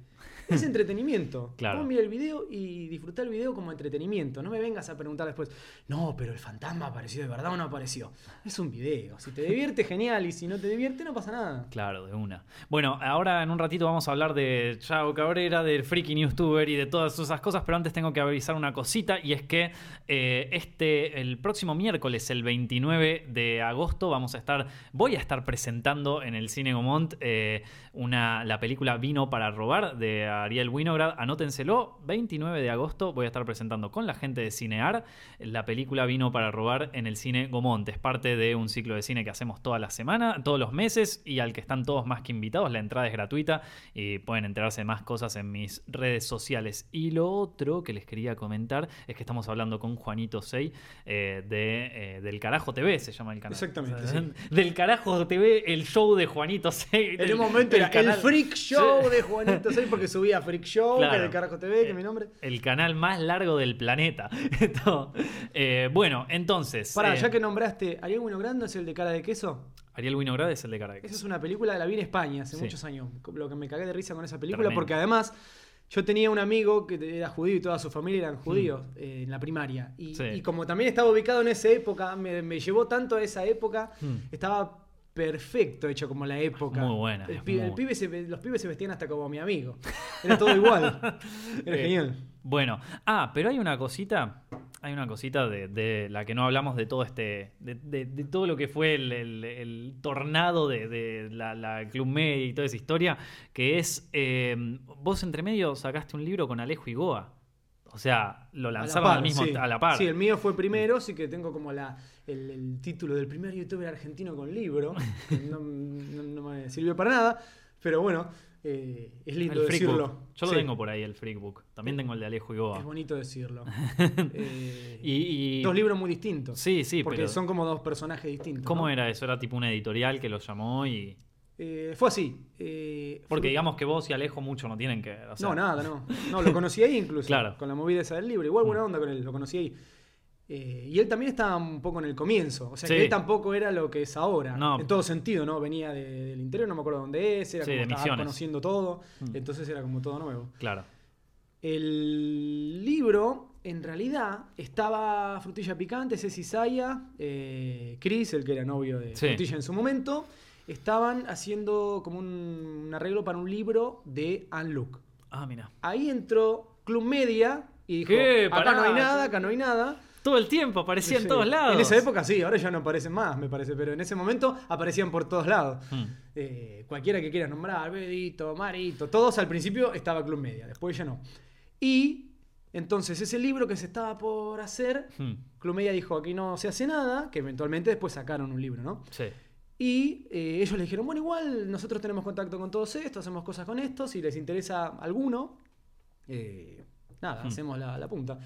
Es entretenimiento. Claro. Vos mira el video y disfrutar el video como entretenimiento. No me vengas a preguntar después, no, pero el fantasma apareció de verdad o no apareció. Es un video. Si te divierte, genial. Y si no te divierte, no pasa nada. Claro, de una. Bueno, ahora en un ratito vamos a hablar de Chao Cabrera, del freaky youtuber y de todas esas cosas. Pero antes tengo que avisar una cosita. Y es que eh, este, el próximo miércoles, el 29 de agosto, vamos a estar. Voy a estar presentando en el Cine Gomont eh, una, la película Vino para robar de Ariel Winograd. Anótenselo, 29 de agosto voy a estar presentando con la gente de Cinear la película Vino para robar en el cine Gomont. Es parte de un ciclo de cine que hacemos toda la semana, todos los meses y al que están todos más que invitados. La entrada es gratuita y pueden enterarse de más cosas en mis redes sociales. Y lo otro que les quería comentar es que estamos hablando con Juanito Sey eh, de, eh, del Carajo TV, se llama el canal. Exactamente. Del Carajo TV, el show de Juanito Sey. En un momento el, el freak show de Juanito Sey porque subí a Freak Show, que es el Carajo TV, que es mi nombre. El canal más largo del planeta. Eh, bueno, entonces. Para, eh, ya que nombraste, ¿Ariel Grande es el de cara de queso? Ariel Winograd es el de Cara Esa es una película, la vi en España hace muchos años. Lo que me cagué de risa con esa película, porque además yo tenía un amigo que era judío y toda su familia eran judíos mm. eh, en la primaria. Y, como también estaba ubicado en esa época, me, llevó tanto a esa época, mm. estaba perfecto hecho como la época. Muy buena. los pibes se vestían hasta como mi amigo. Era todo igual. Era genial. Bueno, ah, pero hay una cosita, hay una cosita de, la que no hablamos de todo este, de, todo lo que fue el, tornado de, la, Club Media y toda esa historia, que es, eh, vos entre medio sacaste un libro con Alejo y Goa. O sea, lo lanzaron al mismo a la par. Sí, el mío fue primero, sí que tengo como la, el, título del primer youtuber argentino con libro. no, me sirvió para nada, pero bueno, eh, es lindo decirlo. Yo lo tengo por ahí, el Freakbook. También tengo el de Alejo y Goa. Es bonito decirlo. Eh, y, dos libros muy distintos. Sí, sí, porque son como dos personajes distintos. ¿Cómo era eso? Era tipo una editorial que lo llamó y. Eh, fue así. Porque digamos que vos y Alejo mucho no tienen que. no, nada, no. No, lo conocí ahí incluso. claro. Con la movida esa del libro. Igual buena mm. onda con él, lo conocí ahí. Eh, y él también estaba un poco en el comienzo. O sea, que él tampoco era lo que es ahora. En todo sentido, ¿no? Venía del interior, no me acuerdo dónde es, era como estaba conociendo todo. Mm. Entonces era como todo nuevo. Claro. El libro, en realidad, estaba Frutilla Picante, Ceci Saya, eh, Chris, el que era novio de Frutilla en su momento, estaban haciendo como un, arreglo para un libro de Unlook. Ah, mira. Ahí entró Club Media y dijo: Acá no hay nada, acá no hay nada todo el tiempo, aparecía en todos lados. En esa época sí, ahora ya no aparecen más, me parece, pero en ese momento aparecían por todos lados. Hmm. Eh, cualquiera que quieras nombrar, Bedito, Marito, todos al principio estaba Club Media, después ya no. Y entonces ese libro que se estaba por hacer, hmm. Club Media dijo, aquí no se hace nada, que eventualmente después sacaron un libro, ¿no? Sí. Y eh, ellos le dijeron, bueno, igual nosotros tenemos contacto con todos estos, hacemos cosas con estos, si les interesa alguno, eh, nada, hmm. hacemos la, la punta.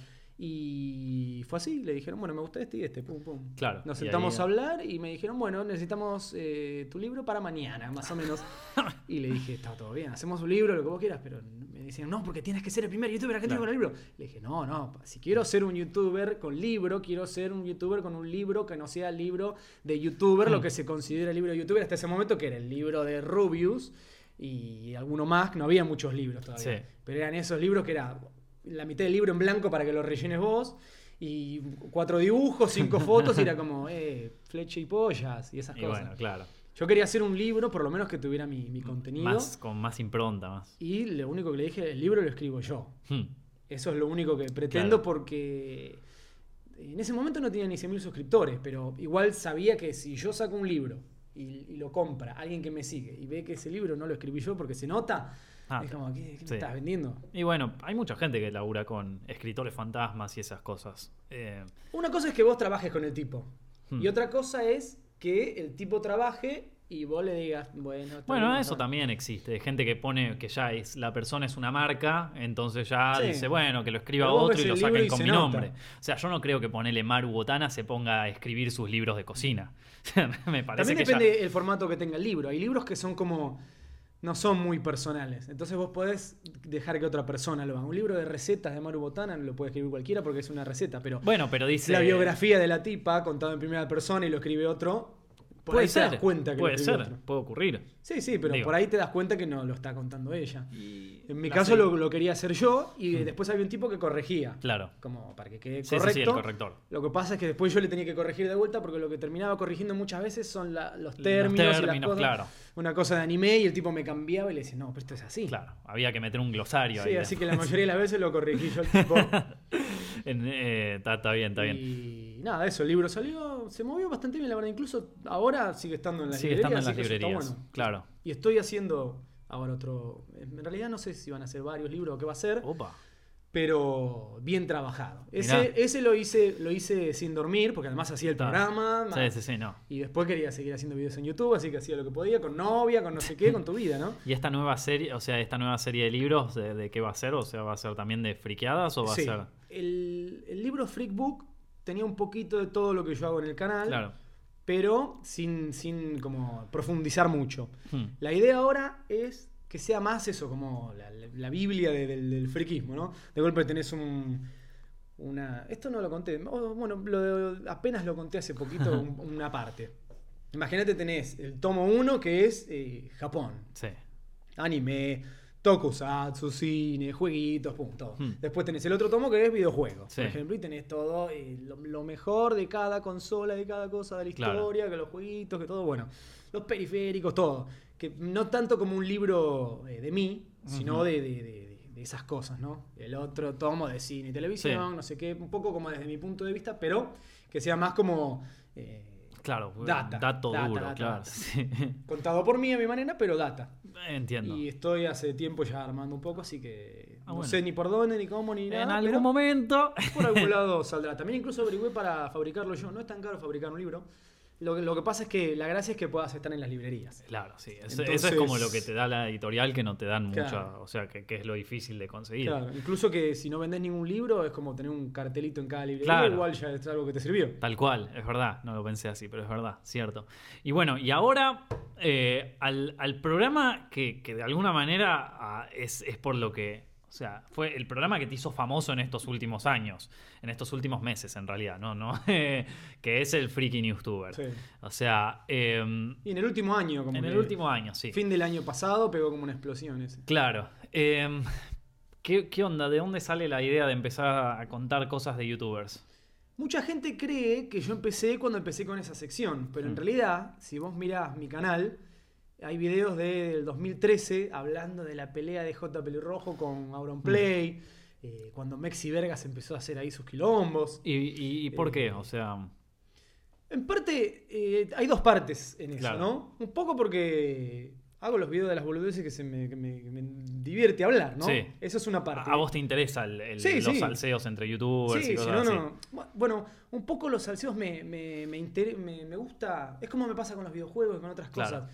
Y fue así, le dijeron, bueno, me gusta este y este, pum, pum. Claro. Nos sentamos a hablar y me dijeron, bueno, necesitamos eh, tu libro para mañana, más o menos. y le dije, está todo bien, hacemos un libro, lo que vos quieras, pero me decían, no, porque tienes que ser el primer youtuber argentino con el libro. Le dije, no, no, si quiero ser un youtuber con libro, quiero ser un youtuber con un libro que no sea el libro de youtuber, lo mm. que se considera el libro de youtuber hasta ese momento, que era el libro de Rubius y alguno más, no había muchos libros todavía. Pero eran esos libros que era la mitad del libro en blanco para que lo rellenes vos. Y cuatro dibujos, cinco fotos, y era como, eh, flecha y pollas y esas y cosas. Bueno, claro. Yo quería hacer un libro, por lo menos que tuviera mi, contenido. Más, con más impronta, más. Y lo único que le dije, el libro lo escribo yo. Hmm. Eso es lo único que pretendo porque en ese momento no tenía ni 100.000 suscriptores, pero igual sabía que si yo saco un libro y, lo compra alguien que me sigue y ve que ese libro no lo escribí yo porque se nota, Ah, es como, ¿qué, me estás vendiendo? Y bueno, hay mucha gente que labura con escritores fantasmas y esas cosas. Eh, Una cosa es que vos trabajes con el tipo. Hmm. Y otra cosa es que el tipo trabaje y vos le digas, bueno. Bueno, eso también existe. Gente que pone que ya es la persona es una marca, entonces ya dice, bueno, que lo escriba otro y lo saquen con mi nombre. O sea, yo no creo que ponele Maru Botana se ponga a escribir sus libros de cocina. Me parece también depende el formato que tenga el libro. Hay libros que son como no son muy personales. Entonces vos podés dejar que otra persona lo haga. Un libro de recetas de Maru Botana lo puede escribir cualquiera porque es una receta, pero bueno, pero dice la biografía de la tipa contada en primera persona y lo escribe otro, puede ser, cuenta que puede ser, puede ocurrir. Sí, sí, pero por ahí te das cuenta que no lo está contando ella. En mi caso lo, quería hacer yo y mm. después había un tipo que corregía. Claro. Como para que quede correcto. Sí, el corrector. Lo que pasa es que después yo le tenía que corregir de vuelta porque lo que terminaba corrigiendo muchas veces son los términos, y las cosas. Claro. Una cosa de anime y el tipo me cambiaba y le decía, no, pero esto es así. Claro, había que meter un glosario sí, así que la mayoría de las veces lo corregí yo el tipo. Eh, está bien, está bien. Y nada, eso, el libro salió, se movió bastante bien, la verdad. Incluso ahora sigue estando en las sigue librerías. Estando en las librerías, claro. Y estoy haciendo ahora otro. En realidad no sé si van a ser varios libros o qué va a ser. Opa. Pero bien trabajado. Ese, ese, lo hice lo hice sin dormir, porque además hacía el programa. Sí, sí, sí, no. Y después quería seguir haciendo videos en YouTube, así que hacía lo que podía, con novia, con no sé qué, con tu vida, ¿no? ¿Y esta nueva serie, o sea, esta nueva serie de libros, de, qué va a ser? O sea, ¿va a ser también de friqueadas o va a ser.? El, el libro Freak Book tenía un poquito de todo lo que yo hago en el canal. Claro pero sin, sin como profundizar mucho. Hmm. La idea ahora es que sea más eso, como la, Biblia del, friquismo, ¿no? De golpe tenés un... Una, esto no lo conté, bueno, apenas lo conté hace poquito, una parte. Imagínate, tenés el tomo 1 que es eh, Japón. Sí. Anime, tokusatsu, cine, jueguitos, pum, todo. Hmm. Después tenés el otro tomo que es videojuegos, por ejemplo, y tenés todo eh, lo, mejor de cada consola, de cada cosa de la historia, que los jueguitos, que todo, bueno, los periféricos, todo. Que no tanto como un libro eh, de mí, sino de, esas cosas, ¿no? El otro tomo de cine y televisión, no sé qué, un poco como desde mi punto de vista, pero que sea más como... Eh, claro, data, dato duro, claro. Contado por mí a mi manera, pero data. Entiendo. Y estoy hace tiempo ya armando un poco, así que ah, no sé ni por dónde, ni cómo, ni nada. En algún momento. Por algún lado saldrá. También incluso averigüé para fabricarlo yo. No es tan caro fabricar un libro. Lo, que pasa es que la gracia es que puedas estar en las librerías. Claro, sí. Eso, es como lo que te da la editorial que no te dan mucha. O sea, que, es lo difícil de conseguir. Claro, incluso que si no vendes ningún libro es como tener un cartelito en cada librería. Igual ya es algo que te sirvió. Tal cual, es verdad. No lo pensé así, pero es verdad, cierto. Y bueno, y ahora eh, al, programa que, de alguna manera ah, es, es por lo que o sea, fue el programa que te hizo famoso en estos últimos años, en estos últimos meses en realidad, ¿no? ¿No? que es el Freaky Newstuber. Sí. O sea... Em, y en el último año, como En el último año, sí. Fin del año pasado pegó como una explosión ese. Claro. Em, ¿qué, ¿Qué onda? ¿De dónde sale la idea de empezar a contar cosas de youtubers? Mucha gente cree que yo empecé cuando empecé con esa sección, pero en mm. realidad, si vos mirás mi canal, hay videos del 2013 hablando de la pelea de J. Pelirrojo con Auronplay. Play. Eh, cuando Mexi Vergas empezó a hacer ahí sus quilombos. ¿Y, por qué? O sea. En parte, eh, hay dos partes en eso, ¿no? Un poco porque hago los videos de las boludeces que, se me, divierte hablar, ¿no? Sí. Eso es una parte. A vos te interesa los salseos entre youtubers y cosas no, no. Bueno, un poco los salseos me, me, me, gusta. Es como me pasa con los videojuegos y con otras cosas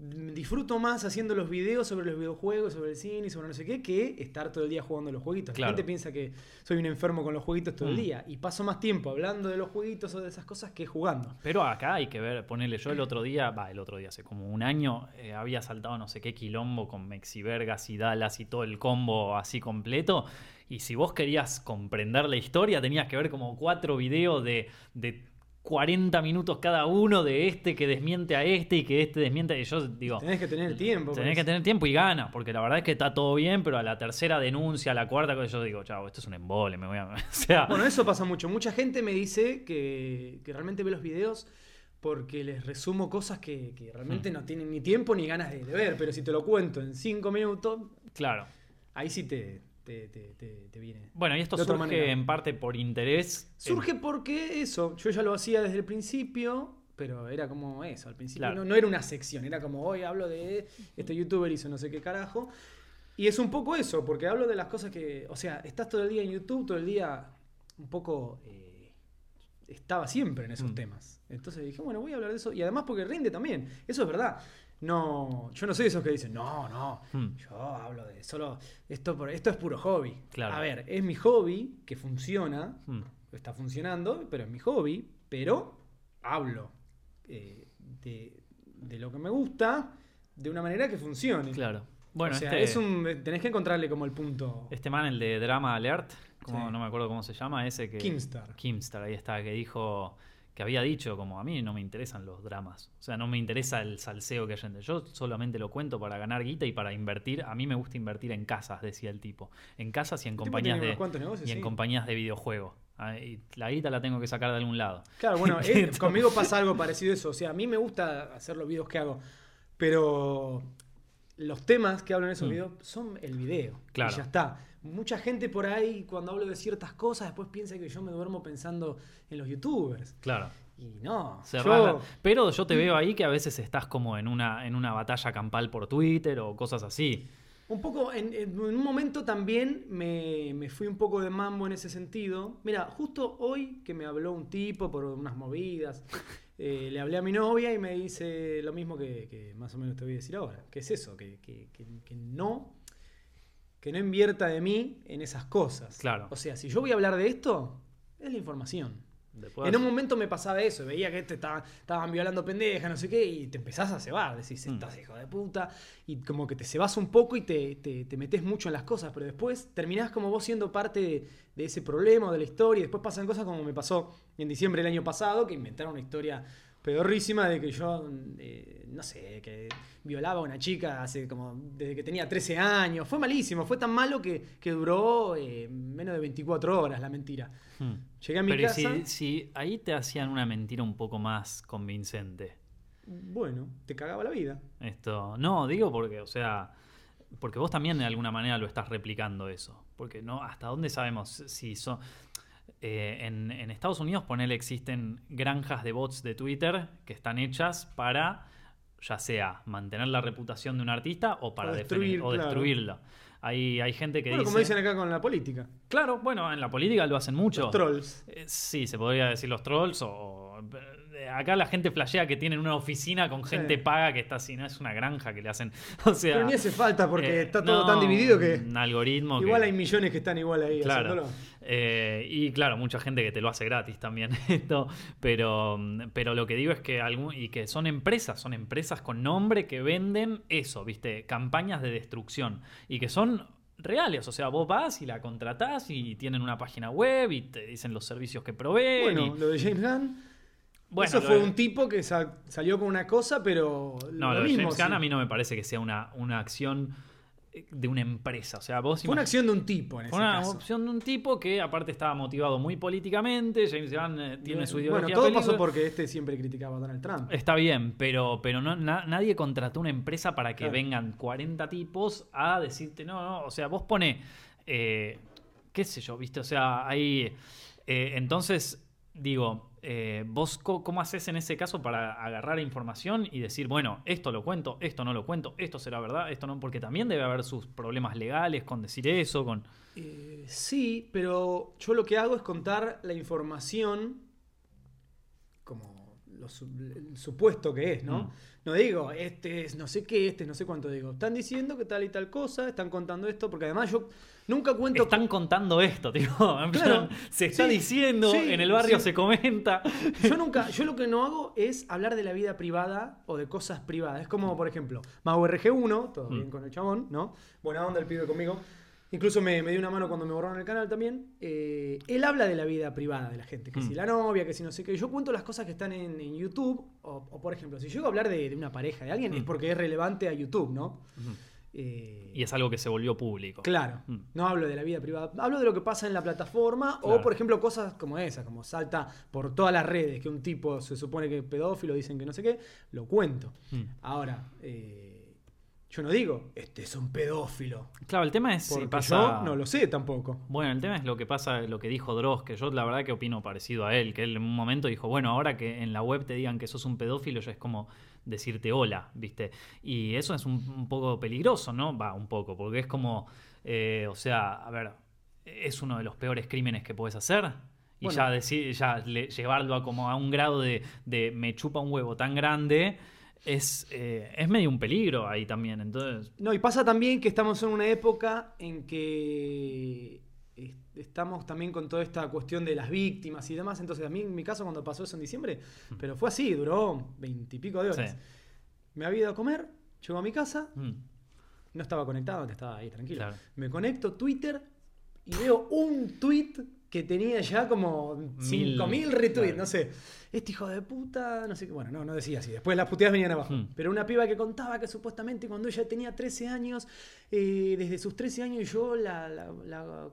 disfruto más haciendo los videos sobre los videojuegos, sobre el cine sobre no sé qué, que estar todo el día jugando los jueguitos. La gente piensa que soy un enfermo con los jueguitos todo el mm. día y paso más tiempo hablando de los jueguitos o de esas cosas que jugando. Pero acá hay que ver, ponerle yo el otro día, va, el otro día, hace como un año, eh, había saltado no sé qué quilombo con Mexivergas y Dallas y todo el combo así completo. Y si vos querías comprender la historia, tenías que ver como cuatro videos de, de 40 minutos cada uno de este que desmiente a este y que este desmiente. Y yo digo. Tenés que tener tiempo. Tenés que tener tiempo y gana, porque la verdad es que está todo bien, pero a la tercera denuncia, a la cuarta, yo digo, chavo, esto es un embole, me voy a. sea. Bueno, eso pasa mucho. Mucha gente me dice que, realmente ve los videos porque les resumo cosas que, realmente mm. no tienen ni tiempo ni ganas de, de ver, pero si te lo cuento en 5 minutos. Claro. Ahí sí te, te, viene. Bueno, y esto surge en parte por interés. Surge porque eso, yo ya lo hacía desde el principio, pero era como eso, al principio no, era una sección, era como hoy hablo de este youtuber hizo no sé qué carajo. Y es un poco eso, porque hablo de las cosas que, o sea, estás todo el día en YouTube, todo el día un poco... Eh, estaba siempre en esos mm. temas. Entonces dije, bueno, voy a hablar de eso. Y además porque rinde también. Eso es verdad no, yo no soy de esos que dicen, no, no, hmm. yo hablo de solo, esto, esto es puro hobby. Claro. A ver, es mi hobby que funciona, hmm. está funcionando, pero es mi hobby, pero hablo eh, de, lo que me gusta de una manera que funcione. Claro. Bueno, o sea, este es un, tenés que encontrarle como el punto. Este man, el de Drama Alert, como, no me acuerdo cómo se llama, ese que... Kimstar. Kimstar, ahí está, que dijo que había dicho como a mí no me interesan los dramas, o sea, no me interesa el salseo que hay Yo solamente lo cuento para ganar guita y para invertir. A mí me gusta invertir en casas, decía el tipo. En casas y en compañías de y en compañías de videojuegos. Ah, la guita la tengo que sacar de algún lado. Claro, bueno, eh, conmigo pasa algo parecido a eso. O sea, a mí me gusta hacer los videos que hago, pero los temas que hablo en esos mm. videos son el video. Claro. Y ya está. Mucha gente por ahí, cuando hablo de ciertas cosas, después piensa que yo me duermo pensando en los youtubers. Claro. Y no. Pero yo te veo ahí que a veces estás como en una, en una batalla campal por Twitter o cosas así. Un poco, en, un momento también me, me, fui un poco de mambo en ese sentido. Mira, justo hoy que me habló un tipo por unas movidas, eh, le hablé a mi novia y me dice lo mismo que, más o menos te voy a decir ahora. ¿Qué es eso? Que, que, que no que no invierta de mí en esas cosas. Claro. O sea, si yo voy a hablar de esto, es la información. En un momento me pasaba eso, veía que te estaban, violando pendeja, no sé qué, y te empezás a cebar, decís, mm. estás hijo de puta, y como que te cebas un poco y te, te, metes mucho en las cosas, pero después terminás como vos siendo parte de, ese problema o de la historia, y después pasan cosas como me pasó en diciembre del año pasado, que inventaron una historia pedorrísima de que yo, eh, no sé, que violaba a una chica hace como desde que tenía 13 años. Fue malísimo, fue tan malo que, duró eh, menos de 24 horas la mentira. Hmm. Llegué a mi Pero casa. Si, si ahí te hacían una mentira un poco más convincente. Bueno, te cagaba la vida. Esto, no, digo porque, o sea, porque vos también de alguna manera lo estás replicando eso. Porque no, hasta dónde sabemos si son. Eh, en, en, Estados Unidos, ponele, existen granjas de bots de Twitter que están hechas para ya sea mantener la reputación de un artista o para destruir, o destruirlo. Hay, hay gente que bueno, como dicen acá con la política. Claro, bueno, en la política lo hacen mucho. Los trolls. Eh, sí, se podría decir los trolls o acá la gente flashea que tienen una oficina con gente paga que está así, no es una granja que le hacen. O sea, Pero ni hace falta porque eh, está todo tan dividido que. Un algoritmo. Igual hay millones que están igual ahí claro. Eh, y claro, mucha gente que te lo hace gratis también esto. Pero, pero lo que digo es que algún, y que son empresas, son empresas con nombre que venden eso, ¿viste? Campañas de destrucción. Y que son reales. O sea, vos vas y la contratás y tienen una página web y te dicen los servicios que proveen. Bueno, lo de James Gunn eso fue un tipo que salió con una cosa, pero. No, lo, mismo, James a mí no me parece que sea una, una acción de una empresa. O sea, vos Fue una acción de un tipo en ese Fue una acción de un tipo que aparte estaba motivado muy políticamente. James Gunn eh, tiene su ideología. Bueno, todo pasó porque este siempre criticaba a Donald Trump. Está bien, pero, pero no, nadie contrató una empresa para que vengan 40 tipos a decirte, no, no, o sea, vos pone, eh, qué sé yo, viste, o sea, ahí, entonces, digo, eh, ¿Vos cómo haces en ese caso para agarrar información y decir, bueno, esto lo cuento, esto no lo cuento, esto será verdad, esto no? Porque también debe haber sus problemas legales con decir eso, con... Eh, sí, pero yo lo que hago es contar la información como lo el supuesto que es, ¿no? Mm. No digo, este es no sé qué, este es no sé cuánto, digo, están diciendo que tal y tal cosa, están contando esto, porque además yo Nunca cuento. Están contando esto, tío. se está diciendo, en el barrio se comenta. Yo nunca, yo lo que no hago es hablar de la vida privada o de cosas privadas. Es como, por ejemplo, MauRG1, todo mm. bien con el chabón, ¿no? Buena onda el pibe conmigo. Incluso me, dio una mano cuando me borraron el canal también. Eh, él habla de la vida privada de la gente, que si mm. la novia, que si no sé qué. Yo cuento las cosas que están en, YouTube, o, por ejemplo, si llego a hablar de, una pareja de alguien, es mm. porque es relevante a YouTube, ¿no? Eh, y es algo que se volvió público. Claro, mm. no hablo de la vida privada, hablo de lo que pasa en la plataforma o, por ejemplo, cosas como esa, como salta por todas las redes, que un tipo se supone que es pedófilo, dicen que no sé qué, lo cuento. Mm. Ahora, eh, yo no digo, este es un pedófilo. Claro, el tema es si pasa... Yo no lo sé tampoco. Bueno, el tema es lo que pasa, lo que dijo Dross, que yo la verdad que opino parecido a él, que él en un momento dijo, bueno, ahora que en la web te digan que sos un pedófilo, ya es como decirte hola, ¿viste? Y eso es un, poco peligroso, ¿no? Va, un poco, porque es como, eh, o sea, a ver, es uno de los peores crímenes que puedes hacer. Y ya, decir, ya llevarlo a como a un grado de, me chupa un huevo tan grande, es, eh, es medio un peligro ahí también. Entonces... No, y pasa también que estamos en una época en que estamos también con toda esta cuestión de las víctimas y demás. Entonces, a mí en mi caso, cuando pasó eso en diciembre, mm. pero fue así, duró veintipico de horas. Me había ido a comer, llego a mi casa, mm. no estaba conectado, estaba ahí tranquilo. Me conecto Twitter y veo un tweet que tenía ya como 5.000 retweets, no sé. Este hijo de puta, no sé qué, bueno, no, no decía así. Después las puteadas venían abajo. Hmm. Pero una piba que contaba que supuestamente cuando ella tenía 13 años, eh, desde sus 13 años yo la, la,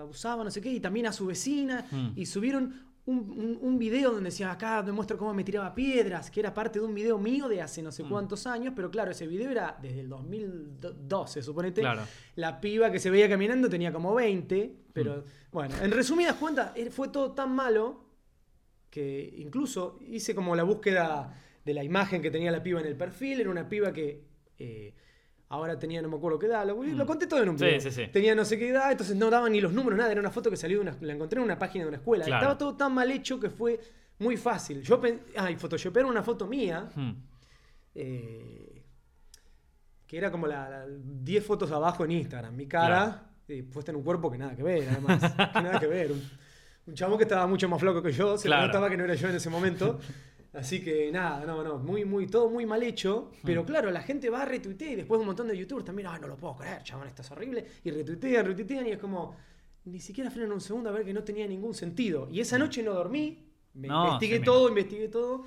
abusaba, no sé qué, y también a su vecina, hmm. y subieron un, video donde decía, acá demuestro cómo me tiraba piedras, que era parte de un video mío de hace no sé mm. cuántos años, pero claro, ese video era desde el 2012, suponete. La piba que se veía caminando tenía como 20, pero mm. bueno, en resumidas cuentas, eh, fue todo tan malo que incluso hice como la búsqueda de la imagen que tenía la piba en el perfil, era una piba que... Eh, Ahora tenía, no me acuerdo qué edad, lo, lo, mm. conté todo en un video. Sí, sí, sí. Tenía no sé qué edad, entonces no daban ni los números, nada. Era una foto que salió de una, la encontré en una página de una escuela. Estaba todo tan mal hecho que fue muy fácil. Yo pensé, ay, photoshopear una foto mía, hmm. eh, que era como la 10 fotos abajo en Instagram. Mi cara, eh, puesta en un cuerpo que nada que ver, además. que nada que ver. Un, un chabón que estaba mucho más flaco que yo, se notaba que no era yo en ese momento. Así que nada, no, no, muy, muy, todo muy mal hecho. Pero mm. claro, la gente va a retuitear y después un montón de youtubers también, ah, no lo puedo creer, chabón, esto es horrible. Y retuitean, retuitean y es como, ni siquiera frenan un segundo a ver que no tenía ningún sentido. Y esa mm. noche no dormí, me investigué todo, investigué todo.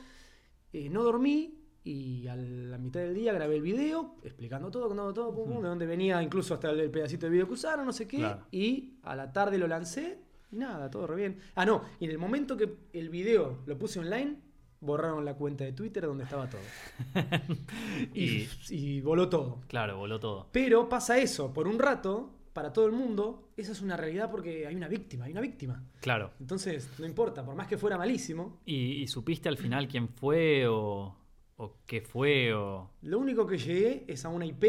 eh, no dormí y a la mitad del día grabé el video, explicando todo, contando todo, de dónde venía, incluso hasta el, pedacito de video que usaron, no sé qué. Y a la tarde lo lancé y nada, todo re bien. Ah, no, y en el momento que el video lo puse online, borraron la cuenta de Twitter donde estaba todo. y, voló todo. Claro, voló todo. Pero pasa eso, por un rato, para todo el mundo, esa es una realidad porque hay una víctima, hay una víctima. Claro. Entonces, no importa, por más que fuera malísimo. ¿Y, supiste al final quién fue o, qué fue? O... Lo único que llegué es a una IP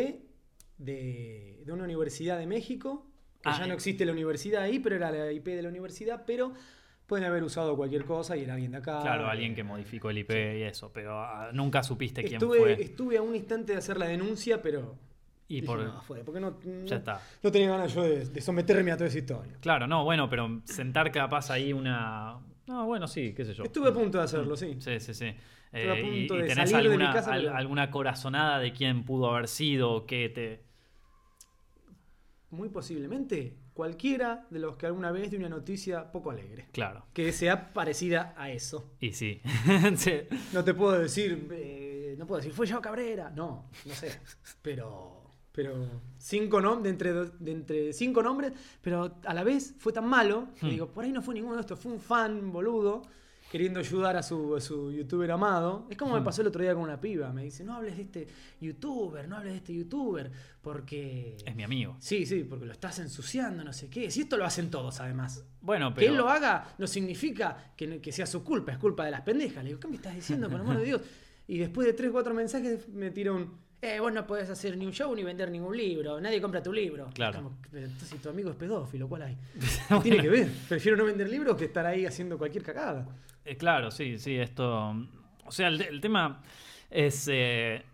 de, de una universidad de México, que ah, ya no eh. existe la universidad ahí, pero era la IP de la universidad, pero Pueden haber usado cualquier cosa y era alguien de acá. Claro, alguien que modificó el IP y eso, pero ah, nunca supiste quién fue. Estuve a un instante de hacer la denuncia, pero. Y por. No, fue, porque no, ya está. no tenía ganas yo de, someterme a toda esa historia. Claro, no, bueno, pero sentar capaz ahí una. No, bueno, sí, qué sé yo. Estuve a punto de hacerlo, sí. Sí, sí, sí. Estuve a eh, punto de tenés salir alguna, de mi casa, alguna corazonada de quién pudo haber sido, qué te. Muy posiblemente cualquiera de los que alguna vez dio una noticia poco alegre. Claro. Que sea parecida a eso. Y sí. No te puedo decir, eh, no puedo decir, fue yo Cabrera. No, no sé. Pero, pero cinco nombres, de entre, de entre cinco nombres, pero a la vez fue tan malo, que hmm. digo, por ahí no fue ninguno de estos, fue un fan boludo queriendo ayudar a su, su, youtuber amado. Es como me hmm. pasó el otro día con una piba. Me dice, no hables de este youtuber, no hables de este youtuber, porque... Es mi amigo. Sí, sí, porque lo estás ensuciando, no sé qué. Si esto lo hacen todos, además. Bueno, pero... Que él lo haga no significa que, que sea su culpa, es culpa de las pendejas. Le digo, ¿qué me estás diciendo, por amor de Dios? Y después de tres, cuatro mensajes me tira un... Eh, vos no podés hacer ni un show ni vender ningún libro. Nadie compra tu libro. Claro. pero si tu amigo es pedófilo, ¿cuál hay? Tiene que ver. Prefiero no vender libros que estar ahí haciendo cualquier cagada. Eh, claro, sí, sí, esto... O sea, el, tema es... Eh,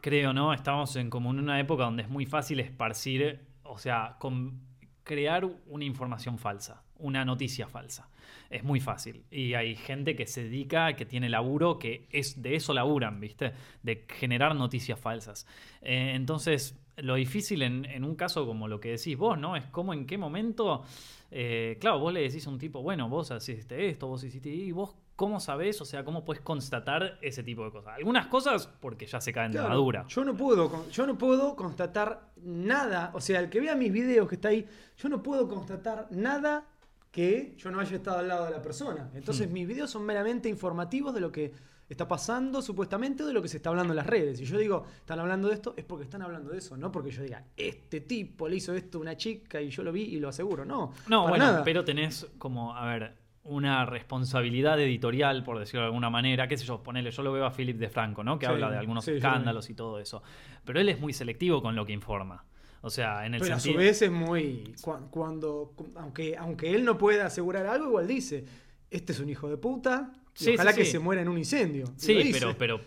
creo, ¿no? Estamos en como una época donde es muy fácil esparcir, o sea, crear una información falsa, una noticia falsa. Es muy fácil. Y hay gente que se dedica, que tiene laburo, que es de eso laburan, ¿viste? De generar noticias falsas. Eh, entonces, lo difícil en, en, un caso como lo que decís vos, ¿no? Es cómo en qué momento eh, claro, vos le decís a un tipo, bueno, vos hiciste esto, vos hiciste y vos cómo sabés, o sea, cómo puedes constatar ese tipo de cosas. Algunas cosas porque ya se caen de madura. Yo no puedo, yo no puedo constatar nada, o sea, el que vea mis videos que está ahí, yo no puedo constatar nada que yo no haya estado al lado de la persona. Entonces hmm. mis videos son meramente informativos de lo que está pasando supuestamente de lo que se está hablando en las redes. Y yo digo, están hablando de esto, es porque están hablando de eso, no porque yo diga, este tipo le hizo esto a una chica y yo lo vi y lo aseguro. No, no, bueno, pero tenés como, a ver, una responsabilidad editorial, por decirlo de alguna manera, qué sé yo, ponele, yo lo veo a Philip de Franco, ¿no? Que habla de algunos escándalos y todo eso. Pero él es muy selectivo con lo que informa. O sea, en el Pero a su vez es muy. Cuando. aunque, aunque él no pueda asegurar algo, igual dice. Este es un hijo de puta, ojalá que se muera en un incendio. Sí, pero, pero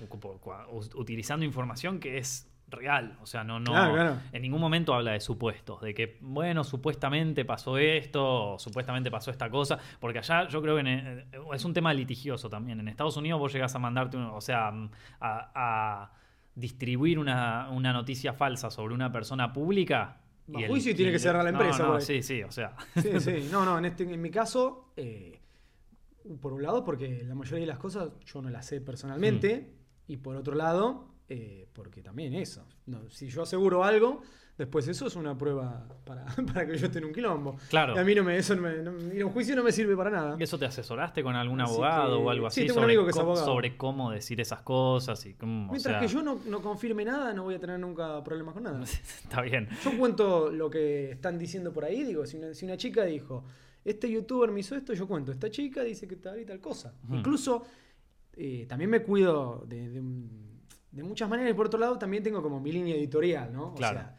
utilizando información que es real. O sea, no, no en ningún momento habla de supuestos, de que, bueno, supuestamente pasó esto, o supuestamente pasó esta cosa, porque allá yo creo que eh, es un tema litigioso también. En Estados Unidos vos llegás a mandarte, o sea, a, distribuir una, noticia falsa sobre una persona pública. y juicio tiene que cerrar la empresa. sí, sí, o sea. Sí, sí. No, no, en, este, en mi caso, eh, por un lado, porque la mayoría de las cosas yo no las sé personalmente, mm. y por otro lado, eh, porque también eso. si yo aseguro algo, después eso es una prueba para, para que yo esté en un quilombo. Claro. Y a mí no me, eso ir a un juicio no me sirve para nada. ¿Y eso te asesoraste con algún abogado o algo así? Sí, tengo sobre, un amigo que es abogado. sobre cómo decir esas cosas y cómo. Mientras que yo no, no, confirme nada, no voy a tener nunca problemas con nada. Está bien. Yo cuento lo que están diciendo por ahí, digo, si si una chica dijo este youtuber me hizo esto, yo cuento, esta chica dice que tal y tal cosa. Incluso eh, también me cuido de, muchas maneras y por otro lado también tengo como mi línea editorial, ¿no? Claro. O sea,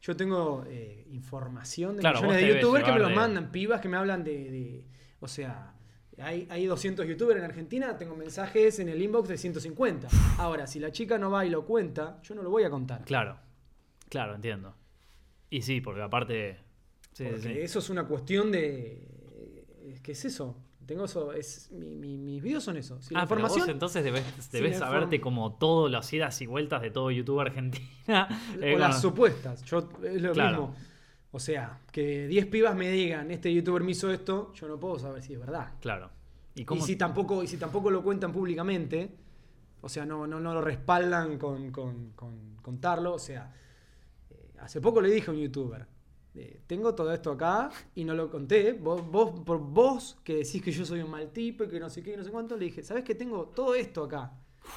yo tengo eh, información de millones de youtubers que me los mandan, pibas que me hablan de... o sea, hay, hay 200 youtubers en Argentina, tengo mensajes en el inbox de 150. Ahora, si la chica no va y lo cuenta, yo no lo voy a contar. Claro, claro, entiendo. Y sí, porque aparte eso es una cuestión de. ¿Qué es eso? Tengo eso, es, mis videos son eso. ah, información, vos entonces debes, saberte como todo las idas y vueltas de todo YouTube Argentina. o las supuestas. Yo, es lo mismo. O sea, que 10 pibas me digan, este youtuber me hizo esto, yo no puedo saber si es verdad. Claro. ¿Y, si tampoco, y si tampoco lo cuentan públicamente, O sea, no, no, no lo respaldan con, contarlo. O sea, eh, hace poco le dije a un youtuber, tengo todo esto acá y no lo conté. Vos, vos, por vos que decís que yo soy un mal tipo y que no sé qué y no sé cuánto, le dije, ¿sabes que tengo todo esto acá?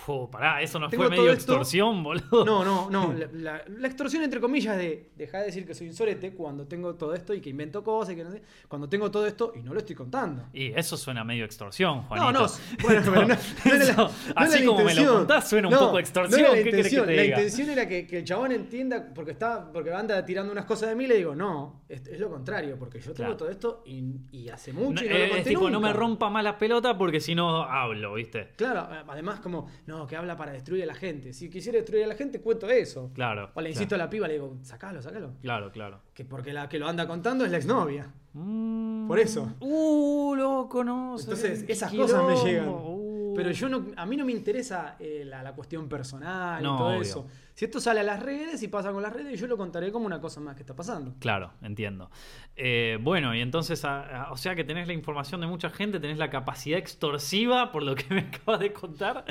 Oh, pará, eso no fue medio extorsión, boludo. No, no, no. La, extorsión, entre comillas, de dejar de decir que soy un sorete cuando tengo todo esto y que invento cosas y que no sé. Cuando tengo todo esto y no lo estoy contando. Y eso suena medio extorsión, Juanito. No, no. Bueno, pero no, eso, así como me lo contás, suena un poco extorsión. la, intención, que te la intención era que, que, el chabón entienda, porque está, porque anda tirando unas cosas de mí, le digo, no, es, lo contrario, porque yo tengo todo esto y, y, hace mucho y no lo conté es tipo, no me rompa más la pelota porque si no hablo, ¿viste? Claro, además como, no, que habla para destruye a la gente. Si quisiera destruir a la gente, cuento eso. Claro. O le insisto a la piba, le digo, sacalo, sacalo. Claro, claro. Que porque la que lo anda contando es la exnovia. Mm. Por eso. Uh, loco, no. Entonces, esas cosas me llegan. Uh. Pero yo no, a mí no me interesa eh, la, cuestión personal y todo eso. Si esto sale a las redes y pasa con las redes, yo lo contaré como una cosa más que está pasando. Claro, entiendo. Eh, bueno, y entonces, o sea que tenés la información de mucha gente, tenés la capacidad extorsiva, por lo que me acabas de contar.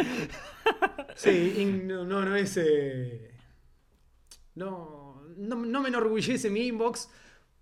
sí, no, no, es... Eh, no, no, me enorgullece mi inbox.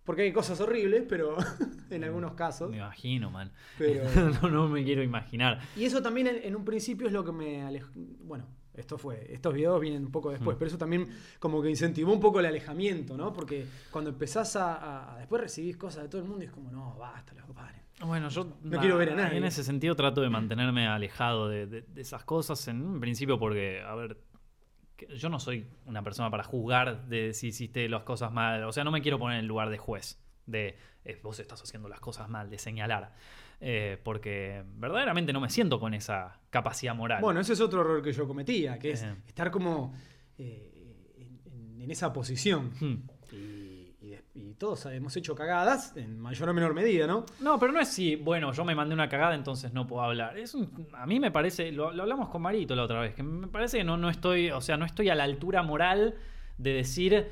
Porque hay cosas horribles, pero en algunos casos. Me imagino, man. no, me quiero imaginar. Y eso también en, un principio es lo que me alejó. Bueno, esto fue, estos videos vienen un poco después, mm. pero eso también como que incentivó un poco el alejamiento, ¿no? Porque cuando empezás a, después recibís cosas de todo el mundo y es como, no, basta, los paren. Bueno, yo no quiero ver a nadie. En ese sentido trato de mantenerme alejado de, esas cosas, en principio porque, a ver, yo no soy una persona para juzgar de si hiciste las cosas mal, o sea, no me quiero poner en el lugar de juez, de eh, vos estás haciendo las cosas mal, de señalar. Eh, porque verdaderamente no me siento con esa capacidad moral. Bueno, ese es otro error que yo cometía, que es eh. estar como eh, en, esa posición. Hmm. Y, todos hemos hecho cagadas, en mayor o menor medida, ¿no? No, pero no es si, bueno, yo me mandé una cagada, entonces no puedo hablar. Es a mí me parece, lo, lo, hablamos con Marito la otra vez, que me parece que no, no estoy, o sea, no estoy a la altura moral de decir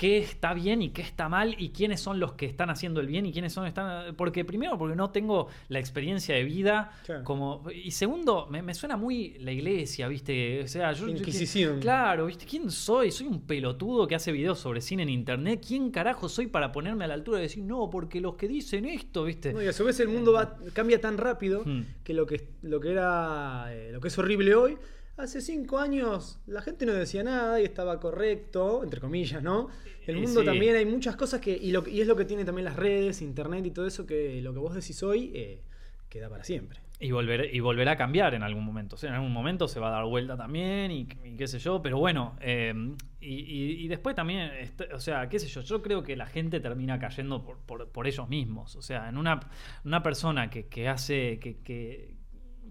qué está bien y qué está mal y quiénes son los que están haciendo el bien y quiénes son están porque primero porque no tengo la experiencia de vida como y segundo me, suena muy la iglesia viste o sea yo Inquisición. claro viste quién soy soy un pelotudo que hace videos sobre cine en internet quién carajo soy para ponerme a la altura de decir no porque los que dicen esto viste no, y a su vez el mundo va, cambia tan rápido hmm. que lo que lo que era eh, lo que es horrible hoy Hace cinco años la gente no decía nada y estaba correcto, entre comillas, ¿no? El mundo también hay muchas cosas que y, lo, y, es lo que tiene también las redes, internet y todo eso, que lo que vos decís hoy eh, queda para siempre. Y, volver, y volverá a cambiar en algún momento. O sea, en algún momento se va a dar vuelta también y, qué sé yo, pero bueno, eh, y, después también, este, o sea, qué sé yo, yo creo que la gente termina cayendo por, ellos mismos. O sea, en una, una persona que, que hace, que, que,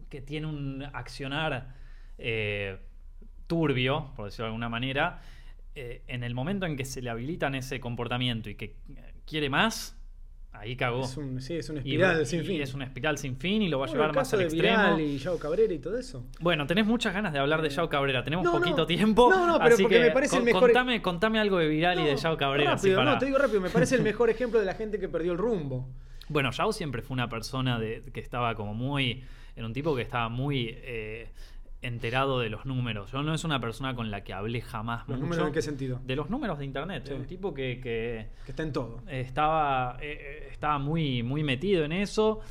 que tiene un accionar eh, turbio, por decirlo de alguna manera, eh, en el momento en que se le habilitan ese comportamiento y que eh, quiere más, ahí cagó. Es un, sí, es una espiral sin fin. Es una espiral sin fin y lo va a llevar más al extremo. y Yao Cabrera y todo eso. Bueno, tenés muchas ganas de hablar de Yao Cabrera. Tenemos poquito tiempo. No, no, pero porque me parece el mejor. Contame, contame algo de Viral y de Yao Cabrera. Rápido, no, te digo rápido. Me parece el mejor ejemplo de la gente que perdió el rumbo. Bueno, Yao siempre fue una persona de, que estaba como muy. Era un tipo que estaba muy enterado de los números. Yo no es una persona con la que hablé jamás ¿Los números en qué sentido? De los números de internet. Un tipo que, que, está en todo. Estaba, eh, eh, estaba muy, muy metido en eso.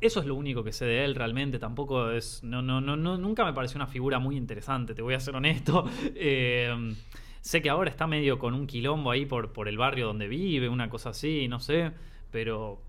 Eso es lo único que sé de él realmente. Tampoco es. No, no, no, nunca me pareció una figura muy interesante, te voy a ser honesto. Eh, sé que ahora está medio con un quilombo ahí por, por el barrio donde vive, una cosa así, no sé. Pero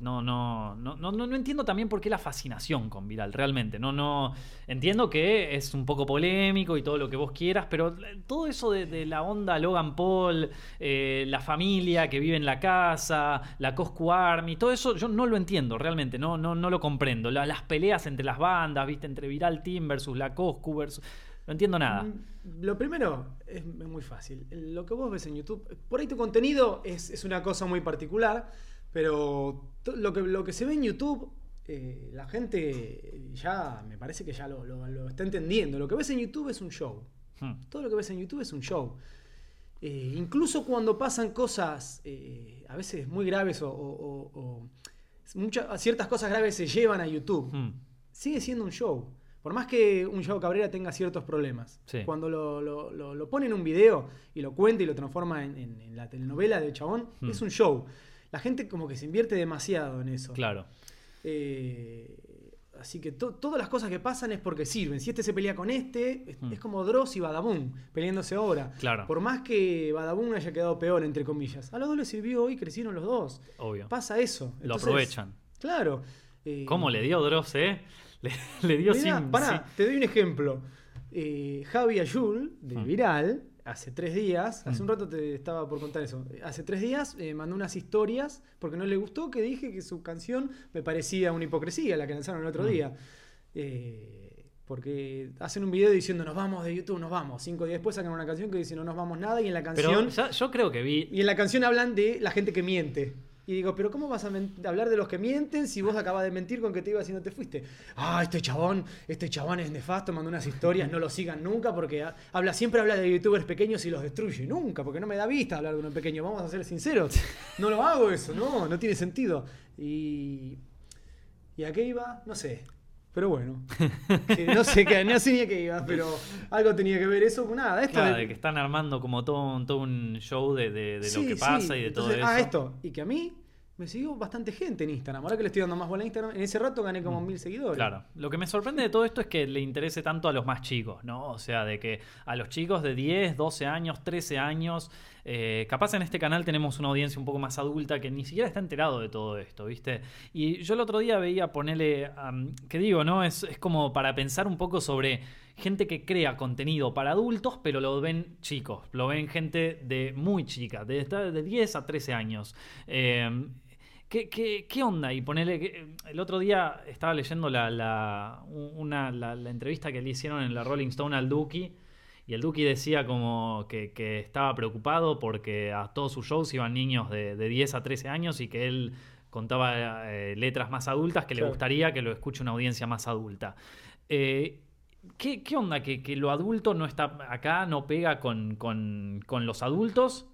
no, no, no, no, no entiendo también por qué la fascinación con Viral, realmente. No, no. Entiendo que es un poco polémico y todo lo que vos quieras, pero todo eso de, la onda Logan Paul, eh, la familia que vive en la casa, la Coscu Army, todo eso yo no lo entiendo realmente, no, no, no lo comprendo. las peleas entre las bandas, viste, entre Viral Team versus la Coscu versus. No entiendo nada. Mm, lo primero es muy fácil. Lo que vos ves en YouTube, por ahí tu contenido es, es una cosa muy particular pero lo que, lo que se ve en YouTube, eh, la gente ya me parece que ya lo, está entendiendo. Lo que ves en YouTube es un show. Hmm. Todo lo que ves en YouTube es un show. Eh, incluso cuando pasan cosas eh, a veces muy graves o, muchas, ciertas cosas graves se llevan a YouTube, hmm. sigue siendo un show. por más que un Yago Cabrera tenga ciertos problemas, cuando lo, pone en un video y lo cuenta y lo transforma en, la telenovela del chabón, hmm. es un show. La gente como que se invierte demasiado en eso. Claro. Eh, así que todas las cosas que pasan es porque sirven. Si este se pelea con este, es, hmm. como Dross y Badabun peleándose ahora. Claro. Por más que Badabun haya quedado peor, entre comillas. A los dos les sirvió y crecieron los dos. Obvio. Pasa eso. lo aprovechan. Claro. Eh, ¿Cómo le dio Dross, eh? Le, dio sin, pará, te doy un ejemplo. Eh, Javi Ayul, de ah. Viral, hace tres días, hace mm. un rato te estaba por contar eso, hace tres días eh, mandó unas historias porque no le gustó que dije que su canción me parecía una hipocresía, la que lanzaron el otro mm. día. Eh, porque hacen un video diciendo nos vamos de YouTube, nos vamos. Cinco días después sacan una canción que dice no nos vamos nada y en la canción... yo creo que vi... Y en la canción hablan de la gente que miente. Y digo, pero ¿cómo vas a hablar de los que mienten si vos acabas de mentir con que te ibas y no te fuiste? Ah, este chabón, este chabón es nefasto, manda unas historias, no lo sigan nunca porque habla, siempre habla de youtubers pequeños y los destruye. Nunca, porque no me da vista hablar de uno pequeño, vamos a ser sinceros. No lo hago eso, no, no tiene sentido. Y. ¿Y a qué iba? No sé. Pero bueno, no sé qué, no sé ni a qué iba, pero algo tenía que ver eso con nada. Esto de... que están armando como todo, todo un show de, lo que pasa y de todo eso. Ah, esto. Y que a mí me siguió bastante gente en Instagram. Ahora que le estoy dando más bola a Instagram, en ese rato gané como mm. mil seguidores. Claro. Lo que me sorprende de todo esto es que le interese tanto a los más chicos, ¿no? O sea, de que a los chicos de 10, 12 años, 13 años, eh, capaz en este canal tenemos una audiencia un poco más adulta que ni siquiera está enterado de todo esto, ¿viste? Y yo el otro día veía ponerle, ¿qué digo, no? Es, es como para pensar un poco sobre gente que crea contenido para adultos, pero lo ven chicos, lo ven gente de muy chica, de, de 10 a 13 años. Eh, ¿Qué, onda? Y ponele. El otro día estaba leyendo la, una, la, entrevista que le hicieron en la Rolling Stone al Duki. Y el Duki decía como que, estaba preocupado porque a todos sus shows iban niños de, 10 a 13 años y que él contaba eh, letras más adultas que le gustaría que lo escuche una audiencia más adulta. Eh, ¿qué, onda? ¿Que, lo adulto no está acá, no pega con, con, con los adultos?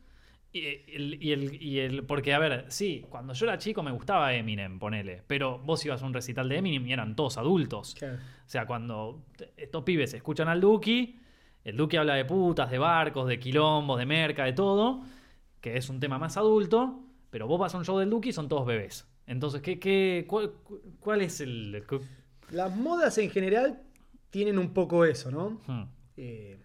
Y el, y, el, porque, a ver, sí, cuando yo era chico me gustaba Eminem, ponele. Pero vos ibas a un recital de Eminem y eran todos adultos. O sea, cuando estos pibes escuchan al Duki, el Duki habla de putas, de barcos, de quilombos, de merca, de todo, que es un tema más adulto. Pero vos vas a un show del Duki y son todos bebés. Entonces, ¿qué, qué, cuál, es el. Las modas en general tienen un poco eso, ¿no? Hmm. Eh,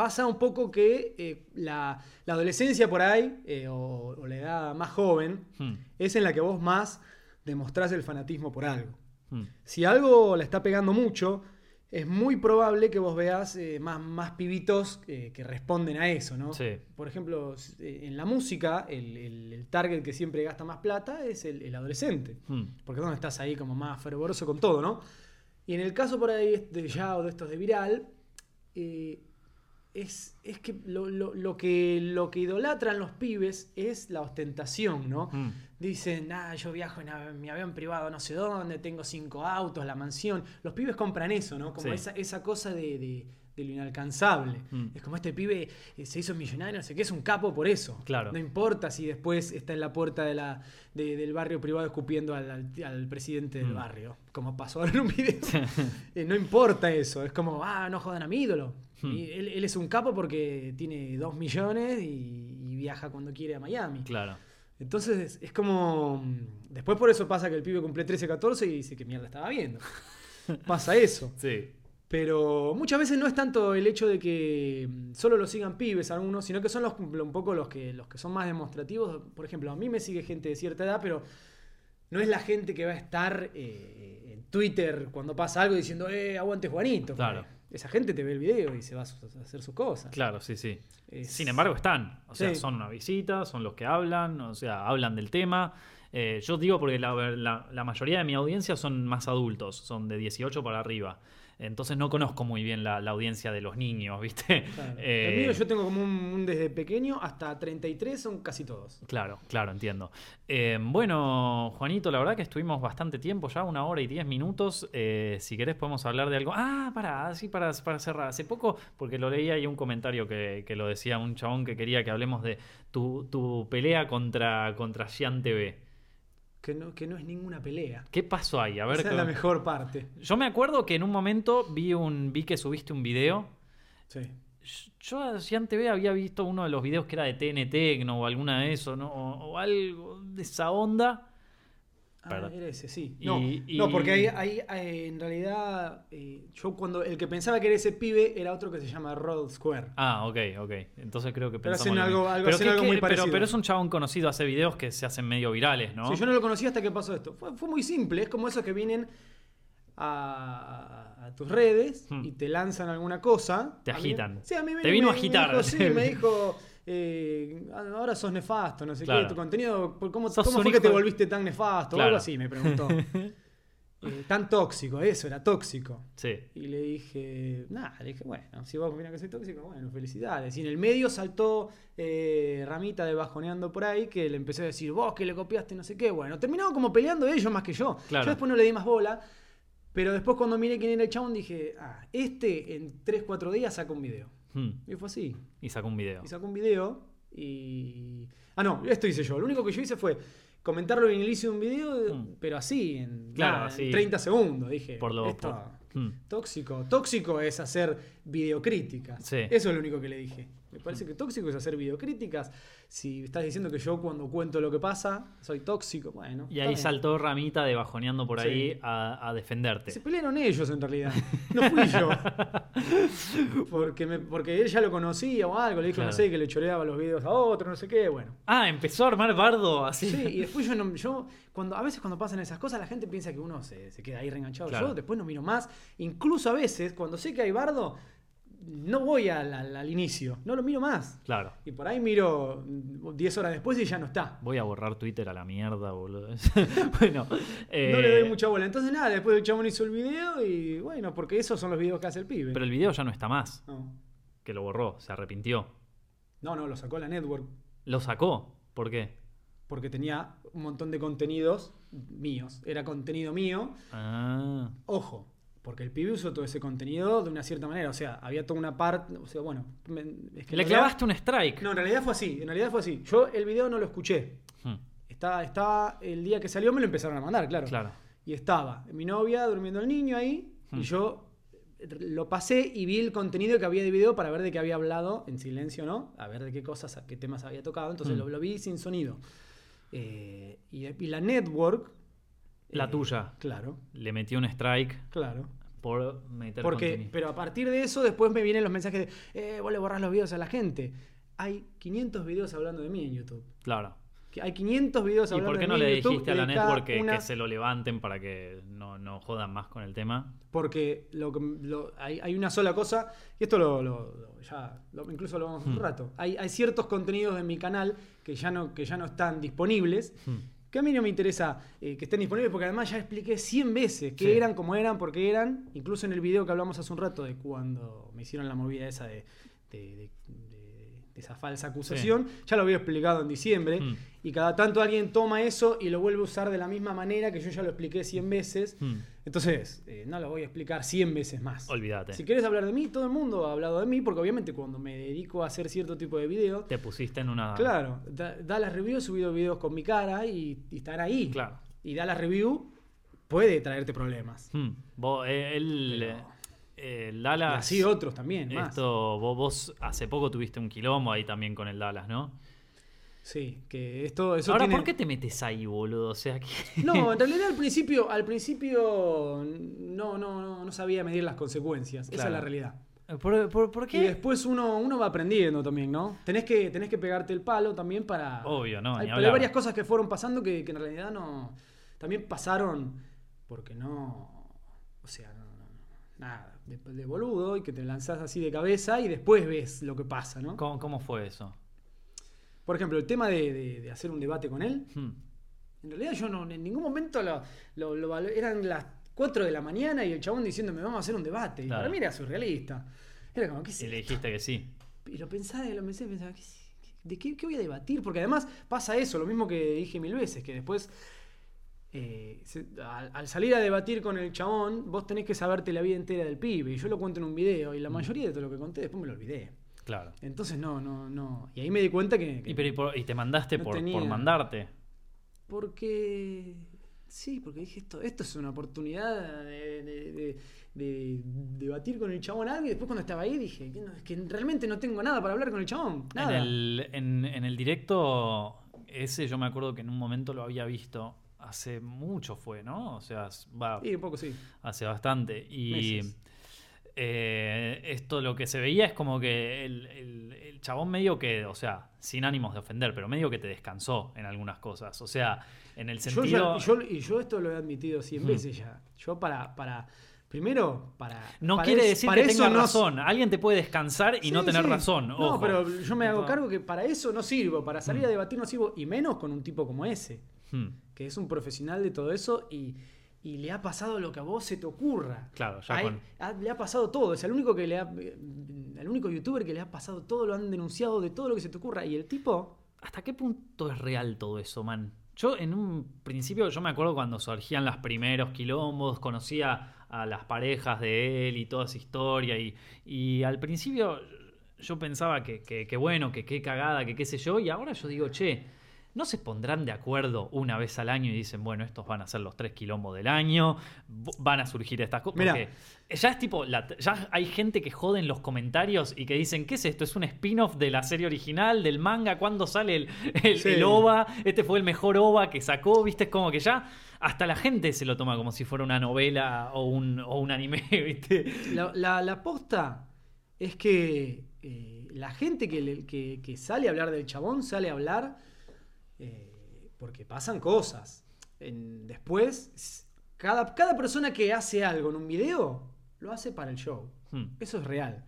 pasa un poco que eh, la, adolescencia por ahí, eh, o, la edad más joven, hmm. es en la que vos más demostrás el fanatismo por algo. Hmm. Si algo la está pegando mucho, es muy probable que vos veas eh, más, más pibitos que responden a eso, ¿no? Por ejemplo, en la música, el, target que siempre gasta más plata es el, adolescente. Hmm. Porque donde estás ahí como más fervoroso con todo, ¿no? Y en el caso por ahí de ya o de estos de viral, es, que, lo, que lo que idolatran los pibes es la ostentación, ¿no? Mm. Dicen, ah, yo viajo en mi avión privado no sé dónde, tengo cinco autos, la mansión. Los pibes compran eso, ¿no? Como esa, esa cosa de, lo inalcanzable. Mm. Es como este pibe eh, se hizo millonario, no sé qué, es un capo por eso. Claro. No importa si después está en la puerta de la, del barrio privado escupiendo al, presidente del mm. barrio, como pasó ahora en un video. Eh, no importa eso, es como, ah, no jodan a mi ídolo. Hmm. él, es un capo porque tiene dos millones y, viaja cuando quiere a Miami. Claro. Entonces es como. Después por eso pasa que el pibe cumple 13, 14 y dice que mierda estaba viendo. pasa eso. Sí. Pero muchas veces no es tanto el hecho de que solo lo sigan pibes algunos, sino que son los, un poco los que, los que son más demostrativos. Por ejemplo, a mí me sigue gente de cierta edad, pero no es la gente que va a estar eh, en Twitter cuando pasa algo diciendo, eh, aguante Juanito. Claro esa gente te ve el video y se va a hacer sus cosas. Claro, sí, sí. Sin embargo, están. O sea, son una visita, son los que hablan, o sea, hablan del tema. Eh, yo digo porque la, la, mayoría de mi audiencia son más adultos, son de 18 para arriba. Entonces no conozco muy bien la, audiencia de los niños, ¿viste? Eh, el mío yo tengo como un, desde pequeño hasta 33 son casi todos. Claro, claro, entiendo. Eh, bueno, Juanito, la verdad que estuvimos bastante tiempo ya, una hora y diez minutos. Eh, si querés podemos hablar de algo. Ah, para, así para, para cerrar. Hace poco, porque lo leía y un comentario que, lo decía un chabón que quería que hablemos de tu, pelea contra, contra Gian TV. Que no, que no es ninguna pelea. ¿Qué pasó ahí? A ver. Esa es la mejor parte. Yo me acuerdo que en un momento vi un vi que subiste un video. Sí. Yo si antes había visto uno de los videos que era de TNT o alguna de eso, ¿no? O, algo de esa onda. Ah, era ese, sí. No, no porque ahí, en realidad eh, yo cuando el que pensaba que era ese pibe era otro que se llama Rod Square. Ah, ok, ok. Entonces creo que pero hacen algo, algo, algo muy parecido. Pero, es un chabón conocido, hace videos que se hacen medio virales, ¿no? Sí, yo no lo conocía hasta que pasó esto. Fue, fue muy simple, es como esos que vienen a, tus redes hmm. y te lanzan alguna cosa. Te agitan. sí, a mí me, te vino a agitar. sí, me dijo, eh, ahora sos nefasto, no sé qué, tu contenido, ¿cómo, cómo fue que te volviste tan nefasto? O algo así, me preguntó. Eh, tan tóxico, eso era tóxico. Sí. Y le dije, nada, le dije, bueno, si vos opinas que soy tóxico, bueno, felicidades. Y en el medio saltó eh, Ramita de bajoneando por ahí, que le empecé a decir, vos que le copiaste no sé qué. Bueno, terminaron como peleando ellos más que yo. Yo después no le di más bola. Pero después cuando miré quién era el chabón dije, ah, este en 3-4 días saca un video. Hmm. Y fue así. Y sacó un video. Y sacó un video y... Ah, no, esto hice yo. Lo único que yo hice fue comentarlo en el inicio de un video, hmm. pero así, en, claro, 30 segundos. Dije, por lo, esto, hmm. tóxico. Tóxico es hacer videocríticas. Sí. Eso es lo único que le dije. Me parece que tóxico es hacer videocríticas. Si estás diciendo que yo cuando cuento lo que pasa soy tóxico, bueno. Y ahí saltó Ramita de bajoneando por ahí a, defenderte. Se pelearon ellos en realidad. No fui yo. porque, porque él ya lo conocía o algo. Le dijo, no sé, que le choreaba los videos a otro, no sé qué. Bueno. Ah, empezó a armar bardo así. Sí, y después yo no. Yo, cuando, a veces cuando pasan esas cosas, la gente piensa que uno se, queda ahí reenganchado. Yo después no miro más. Incluso a veces, cuando sé que hay bardo no voy al, inicio, no lo miro más. Claro. Y por ahí miro 10 horas después y ya no está. Voy a borrar Twitter a la mierda, boludo. bueno. No le doy eh, mucha bola. Entonces nada, después el chabón hizo el video y bueno, porque esos son los videos que hace el pibe. Pero el video ya no está más. No. Que lo borró, se arrepintió. No, no, lo sacó la network. ¿Lo sacó? ¿Por qué? Porque tenía un montón de contenidos míos. Era contenido mío. Ah. Ojo, porque el pibe usó todo ese contenido de una cierta manera. O sea, había toda una parte. O sea, bueno. Le clavaste un strike. No, en realidad fue así. En realidad fue así. Yo el video no lo escuché. Hmm. Estaba, el día que salió, me lo empezaron a mandar, claro. Claro. Y estaba mi novia durmiendo el niño ahí. Y hmm. yo lo pasé y vi el contenido que había de video para ver de qué había hablado, en silencio, ¿no? A ver de qué cosas, qué temas había tocado. Entonces hmm. lo, vi sin sonido. Eh, y, y la network la tuya. Claro. Le metió un strike. Claro. Por meter Porque, Pero a partir de eso, después me vienen los mensajes de, eh, vos le borrás los videos a la gente. Hay 500 videos hablando de mí en YouTube. Claro. Hay 500 videos hablando de mí. ¿Y por qué no le dijiste a la network que, se lo levanten para que no, no, jodan más con el tema? Porque lo, lo, hay, hay, una sola cosa, y esto lo, ya incluso lo vamos un hmm. rato. Hay, hay, ciertos contenidos de mi canal que ya no, que ya no están disponibles. Hmm que a mí no me interesa eh, que estén disponibles porque además ya expliqué 100 veces qué eran, cómo eran, por qué eran, incluso en el video que hablamos hace un rato de cuando me hicieron la movida esa de esa falsa acusación. Ya lo había explicado en diciembre. Hmm. Y cada tanto alguien toma eso y lo vuelve a usar de la misma manera que yo ya lo expliqué 100 veces. Hmm. Entonces, eh, no lo voy a explicar 100 veces más. Olvídate. Si quieres hablar de mí, todo el mundo ha hablado de mí, porque obviamente cuando me dedico a hacer cierto tipo de video. Te pusiste en una. Claro, da, las reviews, he subido videos con mi cara y, están ahí. Claro. Y da la review puede traerte problemas. Hmm. Vos, eh, él. El Dallas. así otros también. Esto, vos, hace poco tuviste un quilombo ahí también con el Dallas, ¿no? Sí, que esto. Eso Ahora, ¿por qué te metes ahí, boludo? O sea, que... No, en realidad al principio, al principio no, no, no sabía medir las consecuencias. Esa es la realidad. ¿Por, qué? Y después uno, uno va aprendiendo también, ¿no? Tenés que, tenés que pegarte el palo también para. Obvio, ¿no? Hay, hay varias cosas que fueron pasando que, que en realidad no. También pasaron porque no. O sea, no, nada de, boludo y que te lanzás así de cabeza y después ves lo que pasa, ¿no? ¿Cómo, fue eso? Por ejemplo, el tema de, hacer un debate con él. Hmm. En realidad yo no, en ningún momento lo, lo, eran las 4 de la mañana y el chabón diciéndome vamos a hacer un debate. Y para mí era surrealista. Era como, ¿qué Y le dijiste que sí. Y lo pensaba y lo pensé, pensaba, ¿de qué, qué voy a debatir? Porque además pasa eso, lo mismo que dije mil veces, que después eh, al, salir a debatir con el chabón, vos tenés que saberte la vida entera del pibe. Y yo lo cuento en un video, y la mayoría de todo lo que conté después me lo olvidé. Claro. Entonces no, no, no. Y ahí me di cuenta que. ¿Y, te mandaste por, mandarte? Porque. Sí, porque dije esto, esto es una oportunidad de, debatir con el chabón algo y después cuando estaba ahí dije que, que realmente no tengo nada para hablar con el chabón. En, el, en, el, directo ese yo me acuerdo que en un momento lo había visto. Hace mucho fue, ¿no? O sea, va. Sí, un poco sí. Hace bastante. Y. Eh, esto lo que se veía es como que el, chabón medio que, o sea, sin ánimos de ofender, pero medio que te descansó en algunas cosas. O sea, en el sentido... y yo esto lo he admitido cien veces ya. Yo para... para Primero, para. No quiere decir que tenga razón. Alguien te puede descansar y no tener razón. No, pero yo me hago cargo que para eso no sirvo. Para salir a mm. debatir no sirvo. Y menos con un tipo como ese. Hmm. Que es un profesional de todo eso y y le ha pasado lo que a vos se te ocurra. Claro, ya le ha pasado todo. Es el único que le ha, el único youtuber que le ha pasado todo, lo han denunciado de todo lo que se te ocurra. Y el tipo. ¿Hasta qué punto es real todo eso, man? Yo en un principio, yo me acuerdo cuando surgían los primeros quilombos, conocía a las parejas de él y toda esa historia. Y, y al principio yo pensaba que, que, que bueno, que qué cagada, que qué sé yo. Y ahora yo digo, che ¿No se pondrán de acuerdo una vez al año y dicen, bueno, estos van a ser los tres quilombos del año, van a surgir estas cosas? Porque ya es tipo, ya hay gente que jode en los comentarios y que dicen, ¿qué es esto? ¿Es un spin-off de la serie original, del manga? ¿Cuándo sale el, el, OVA? Este fue el mejor OVA que sacó, ¿viste? Es como que ya hasta la gente se lo toma como si fuera una novela o un, o un anime, ¿viste? La, la, posta es que eh, la gente que, que, que sale a hablar del chabón sale a hablar eh, porque pasan cosas. después, cada, cada persona que hace algo en un video, lo hace para el show. Hmm. Eso es real.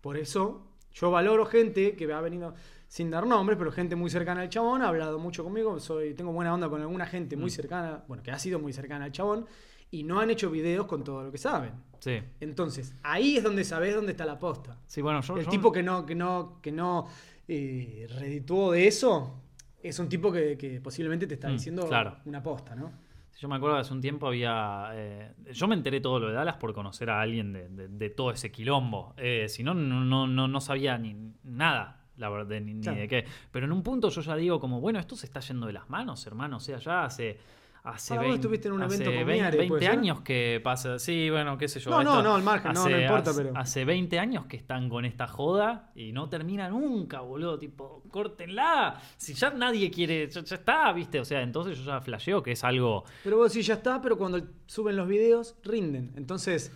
Por eso yo valoro gente que ha venido sin dar nombres, pero gente muy cercana al chabón, ha hablado mucho conmigo, soy, tengo buena onda con alguna gente muy hmm. cercana, bueno, que ha sido muy cercana al chabón, y no han hecho videos con todo lo que saben. Sí. Entonces, ahí es donde sabes dónde está la posta. Sí, bueno, El tipo que no, que no, que no eh, redituó de eso, es un tipo que, posiblemente te está mm, diciendo una posta, ¿no? Yo me acuerdo que hace un tiempo había. Eh, yo me enteré todo lo de Dallas por conocer a alguien de, todo ese quilombo. Eh, si no, no, no, no sabía ni nada, la verdad, ni, de qué. Pero en un punto yo ya digo, como, bueno, esto se está yendo de las manos, hermano. O sea, ya hace Hace 20, estuviste en un evento con 20, años que pasa. Sí, bueno, qué sé yo. No, no, no, al margen, no, no importa, hace, pero. Hace 20 años que están con esta joda y no termina nunca, boludo. Tipo, córtenla. Si ya nadie quiere. Ya, está, ¿viste? O sea, entonces yo ya flasheo que es algo. Pero vos sí, ya está, pero cuando suben los videos, rinden. Entonces,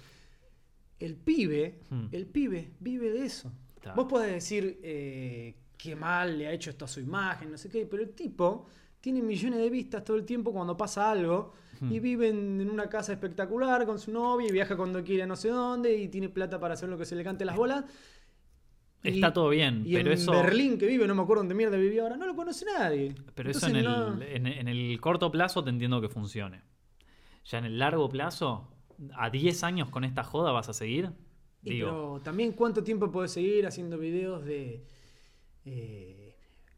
el pibe, hmm. el pibe vive de eso. Vos podés decir eh, qué mal le ha hecho esto a su imagen, no sé qué, pero el tipo tiene millones de vistas todo el tiempo cuando pasa algo. Y vive en una casa espectacular con su novia y viaja cuando quiere a no sé dónde y tiene plata para hacer lo que se le cante las bolas. Está todo bien, y pero en Berlín que vive, no me acuerdo dónde mierda vivía ahora, no lo conoce nadie. Pero eso en el, corto plazo te entiendo que funcione. Ya en el largo plazo, a 10 años con esta joda vas a seguir. pero también cuánto tiempo puedes seguir haciendo videos de... Eh,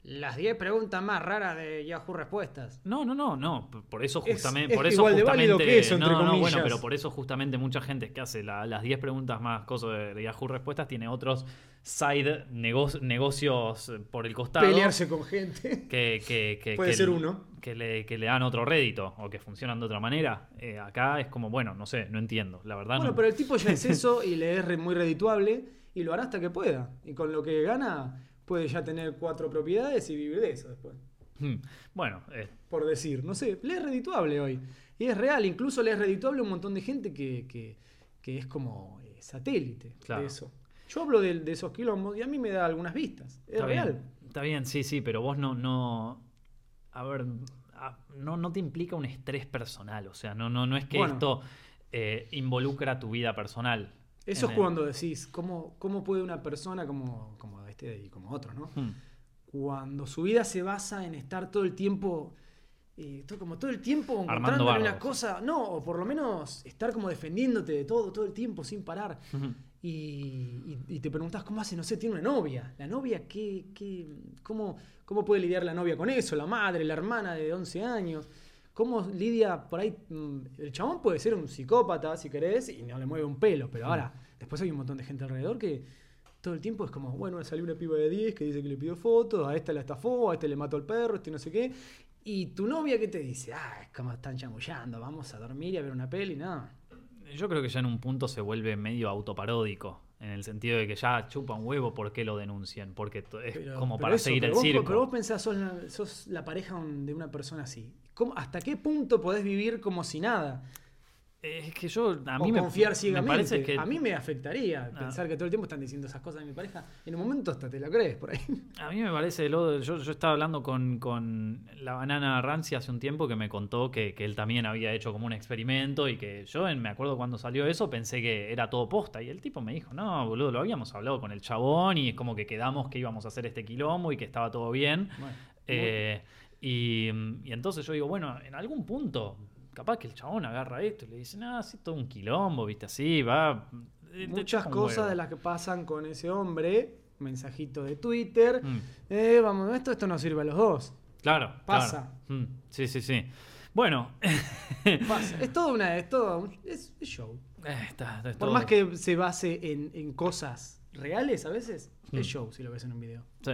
las 10 preguntas más raras de Yahoo Respuestas. No, no, no, no. Por eso justamente. por eso justamente, que eso, no, no, bueno, pero por eso justamente mucha gente que hace las 10 preguntas más cosas de, Yahoo Respuestas tiene otros side negocios por el costado. Pelearse con gente. Que, Puede ser uno. Que le, que le, dan otro rédito o que funcionan de otra manera. Eh, acá es como, bueno, no sé, no entiendo. La verdad Bueno, pero el tipo ya es eso y le es muy redituable y lo hará hasta que pueda. Y con lo que gana puede ya tener cuatro propiedades y vivir de eso después. Hmm. Bueno, eh. por decir, no sé, le es redituable hoy. Y es real, incluso le es redituable a un montón de gente que, es como eh, satélite de eso. Yo hablo de, esos quilombos y a mí me da algunas vistas. Es real. Está bien, sí, sí, pero vos no, no. A ver, no, no te implica un estrés personal. O sea, no, no, no es que esto eh, involucra tu vida personal. Eso es cuando decís, ¿cómo, ¿cómo puede una persona como, como este y como otro, ¿no? Hmm. Cuando su vida se basa en estar todo el tiempo, eh, como todo el tiempo encontrándole una cosa, no, o por lo menos estar como defendiéndote de todo, todo el tiempo sin parar. y, te preguntas cómo hace, no sé, tiene una novia. La novia, ¿qué, qué, cómo, ¿cómo puede lidiar la novia con eso? La madre, la hermana de 11 años. ¿Cómo lidia por ahí? Mm, el chabón puede ser un psicópata, si querés, y no le mueve un pelo, pero ahora, después hay un montón de gente alrededor que todo el tiempo es como, bueno, salió una piba de 10 que dice que le pidió fotos, a esta la estafó, a este le mató al perro, este no sé qué. Y tu novia que te dice, ah, es como están chamullando, vamos a dormir y a ver una peli, no. Yo creo que ya en un punto se vuelve medio autoparódico. En el sentido de que ya chupa un huevo por qué lo denuncian. Porque es como para seguir el circo. Pero vos pensás, sos la, sos la pareja de una persona así. ¿Cómo, ¿Hasta qué punto podés vivir como si nada? Es que yo, a mí me, confiar ciegamente. Me parece que, a mí me afectaría ah. pensar que todo el tiempo están diciendo esas cosas de mi pareja. En un momento hasta te la crees por ahí. A mí me parece, yo, yo estaba hablando con, con, la banana Rancy hace un tiempo que me contó que, que, él también había hecho como un experimento y que yo me acuerdo cuando salió eso pensé que era todo posta. Y el tipo me dijo, no, boludo, lo habíamos hablado con el chabón y es como que quedamos que íbamos a hacer este quilombo y que estaba todo bien. Eh, y, y entonces yo digo, bueno, en algún punto capaz que el chabón agarra esto y le dice, no, así todo un quilombo, viste, así, va. Eh, Muchas cosas de las que pasan con ese hombre, mensajito de Twitter, mm. eh, vamos, esto, esto no sirve a los dos. Claro. Pasa. Mm, sí, sí, sí. Bueno. Pasa. Es todo una, es todo, es, show. Eh, Por más que se base en, en cosas reales a veces, es mm. show si lo ves en un video. Sí.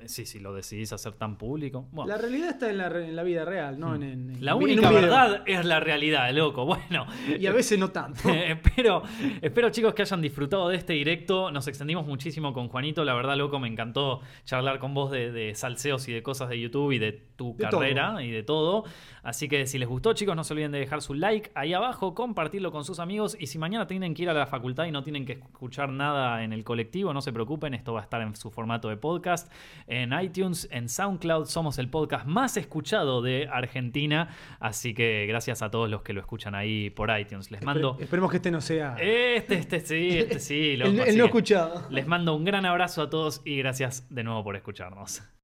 Eh, sí, si lo decidís hacer tan público. La realidad está en la, vida real, no hmm. en, La única verdad es la realidad, loco. Bueno. Y a veces no tanto. espero, espero, chicos, que hayan disfrutado de este directo. Nos extendimos muchísimo con Juanito. La verdad, loco, me encantó charlar con vos de, salseos y de cosas de YouTube y de tu carrera y de todo. Así que si les gustó, chicos, no se olviden de dejar su like ahí abajo, compartirlo con sus amigos. Y si mañana tienen que ir a la facultad y no tienen que escuchar nada en el colectivo, no se preocupen, esto va a estar en su formato de podcast en iTunes, en SoundCloud. Somos el podcast más escuchado de Argentina. Así que gracias a todos los que lo escuchan ahí por iTunes. Les mando. esperemos que este no sea. Este, este sí, este sí. el, no escuchado. Les mando un gran abrazo a todos y gracias de nuevo por escucharnos.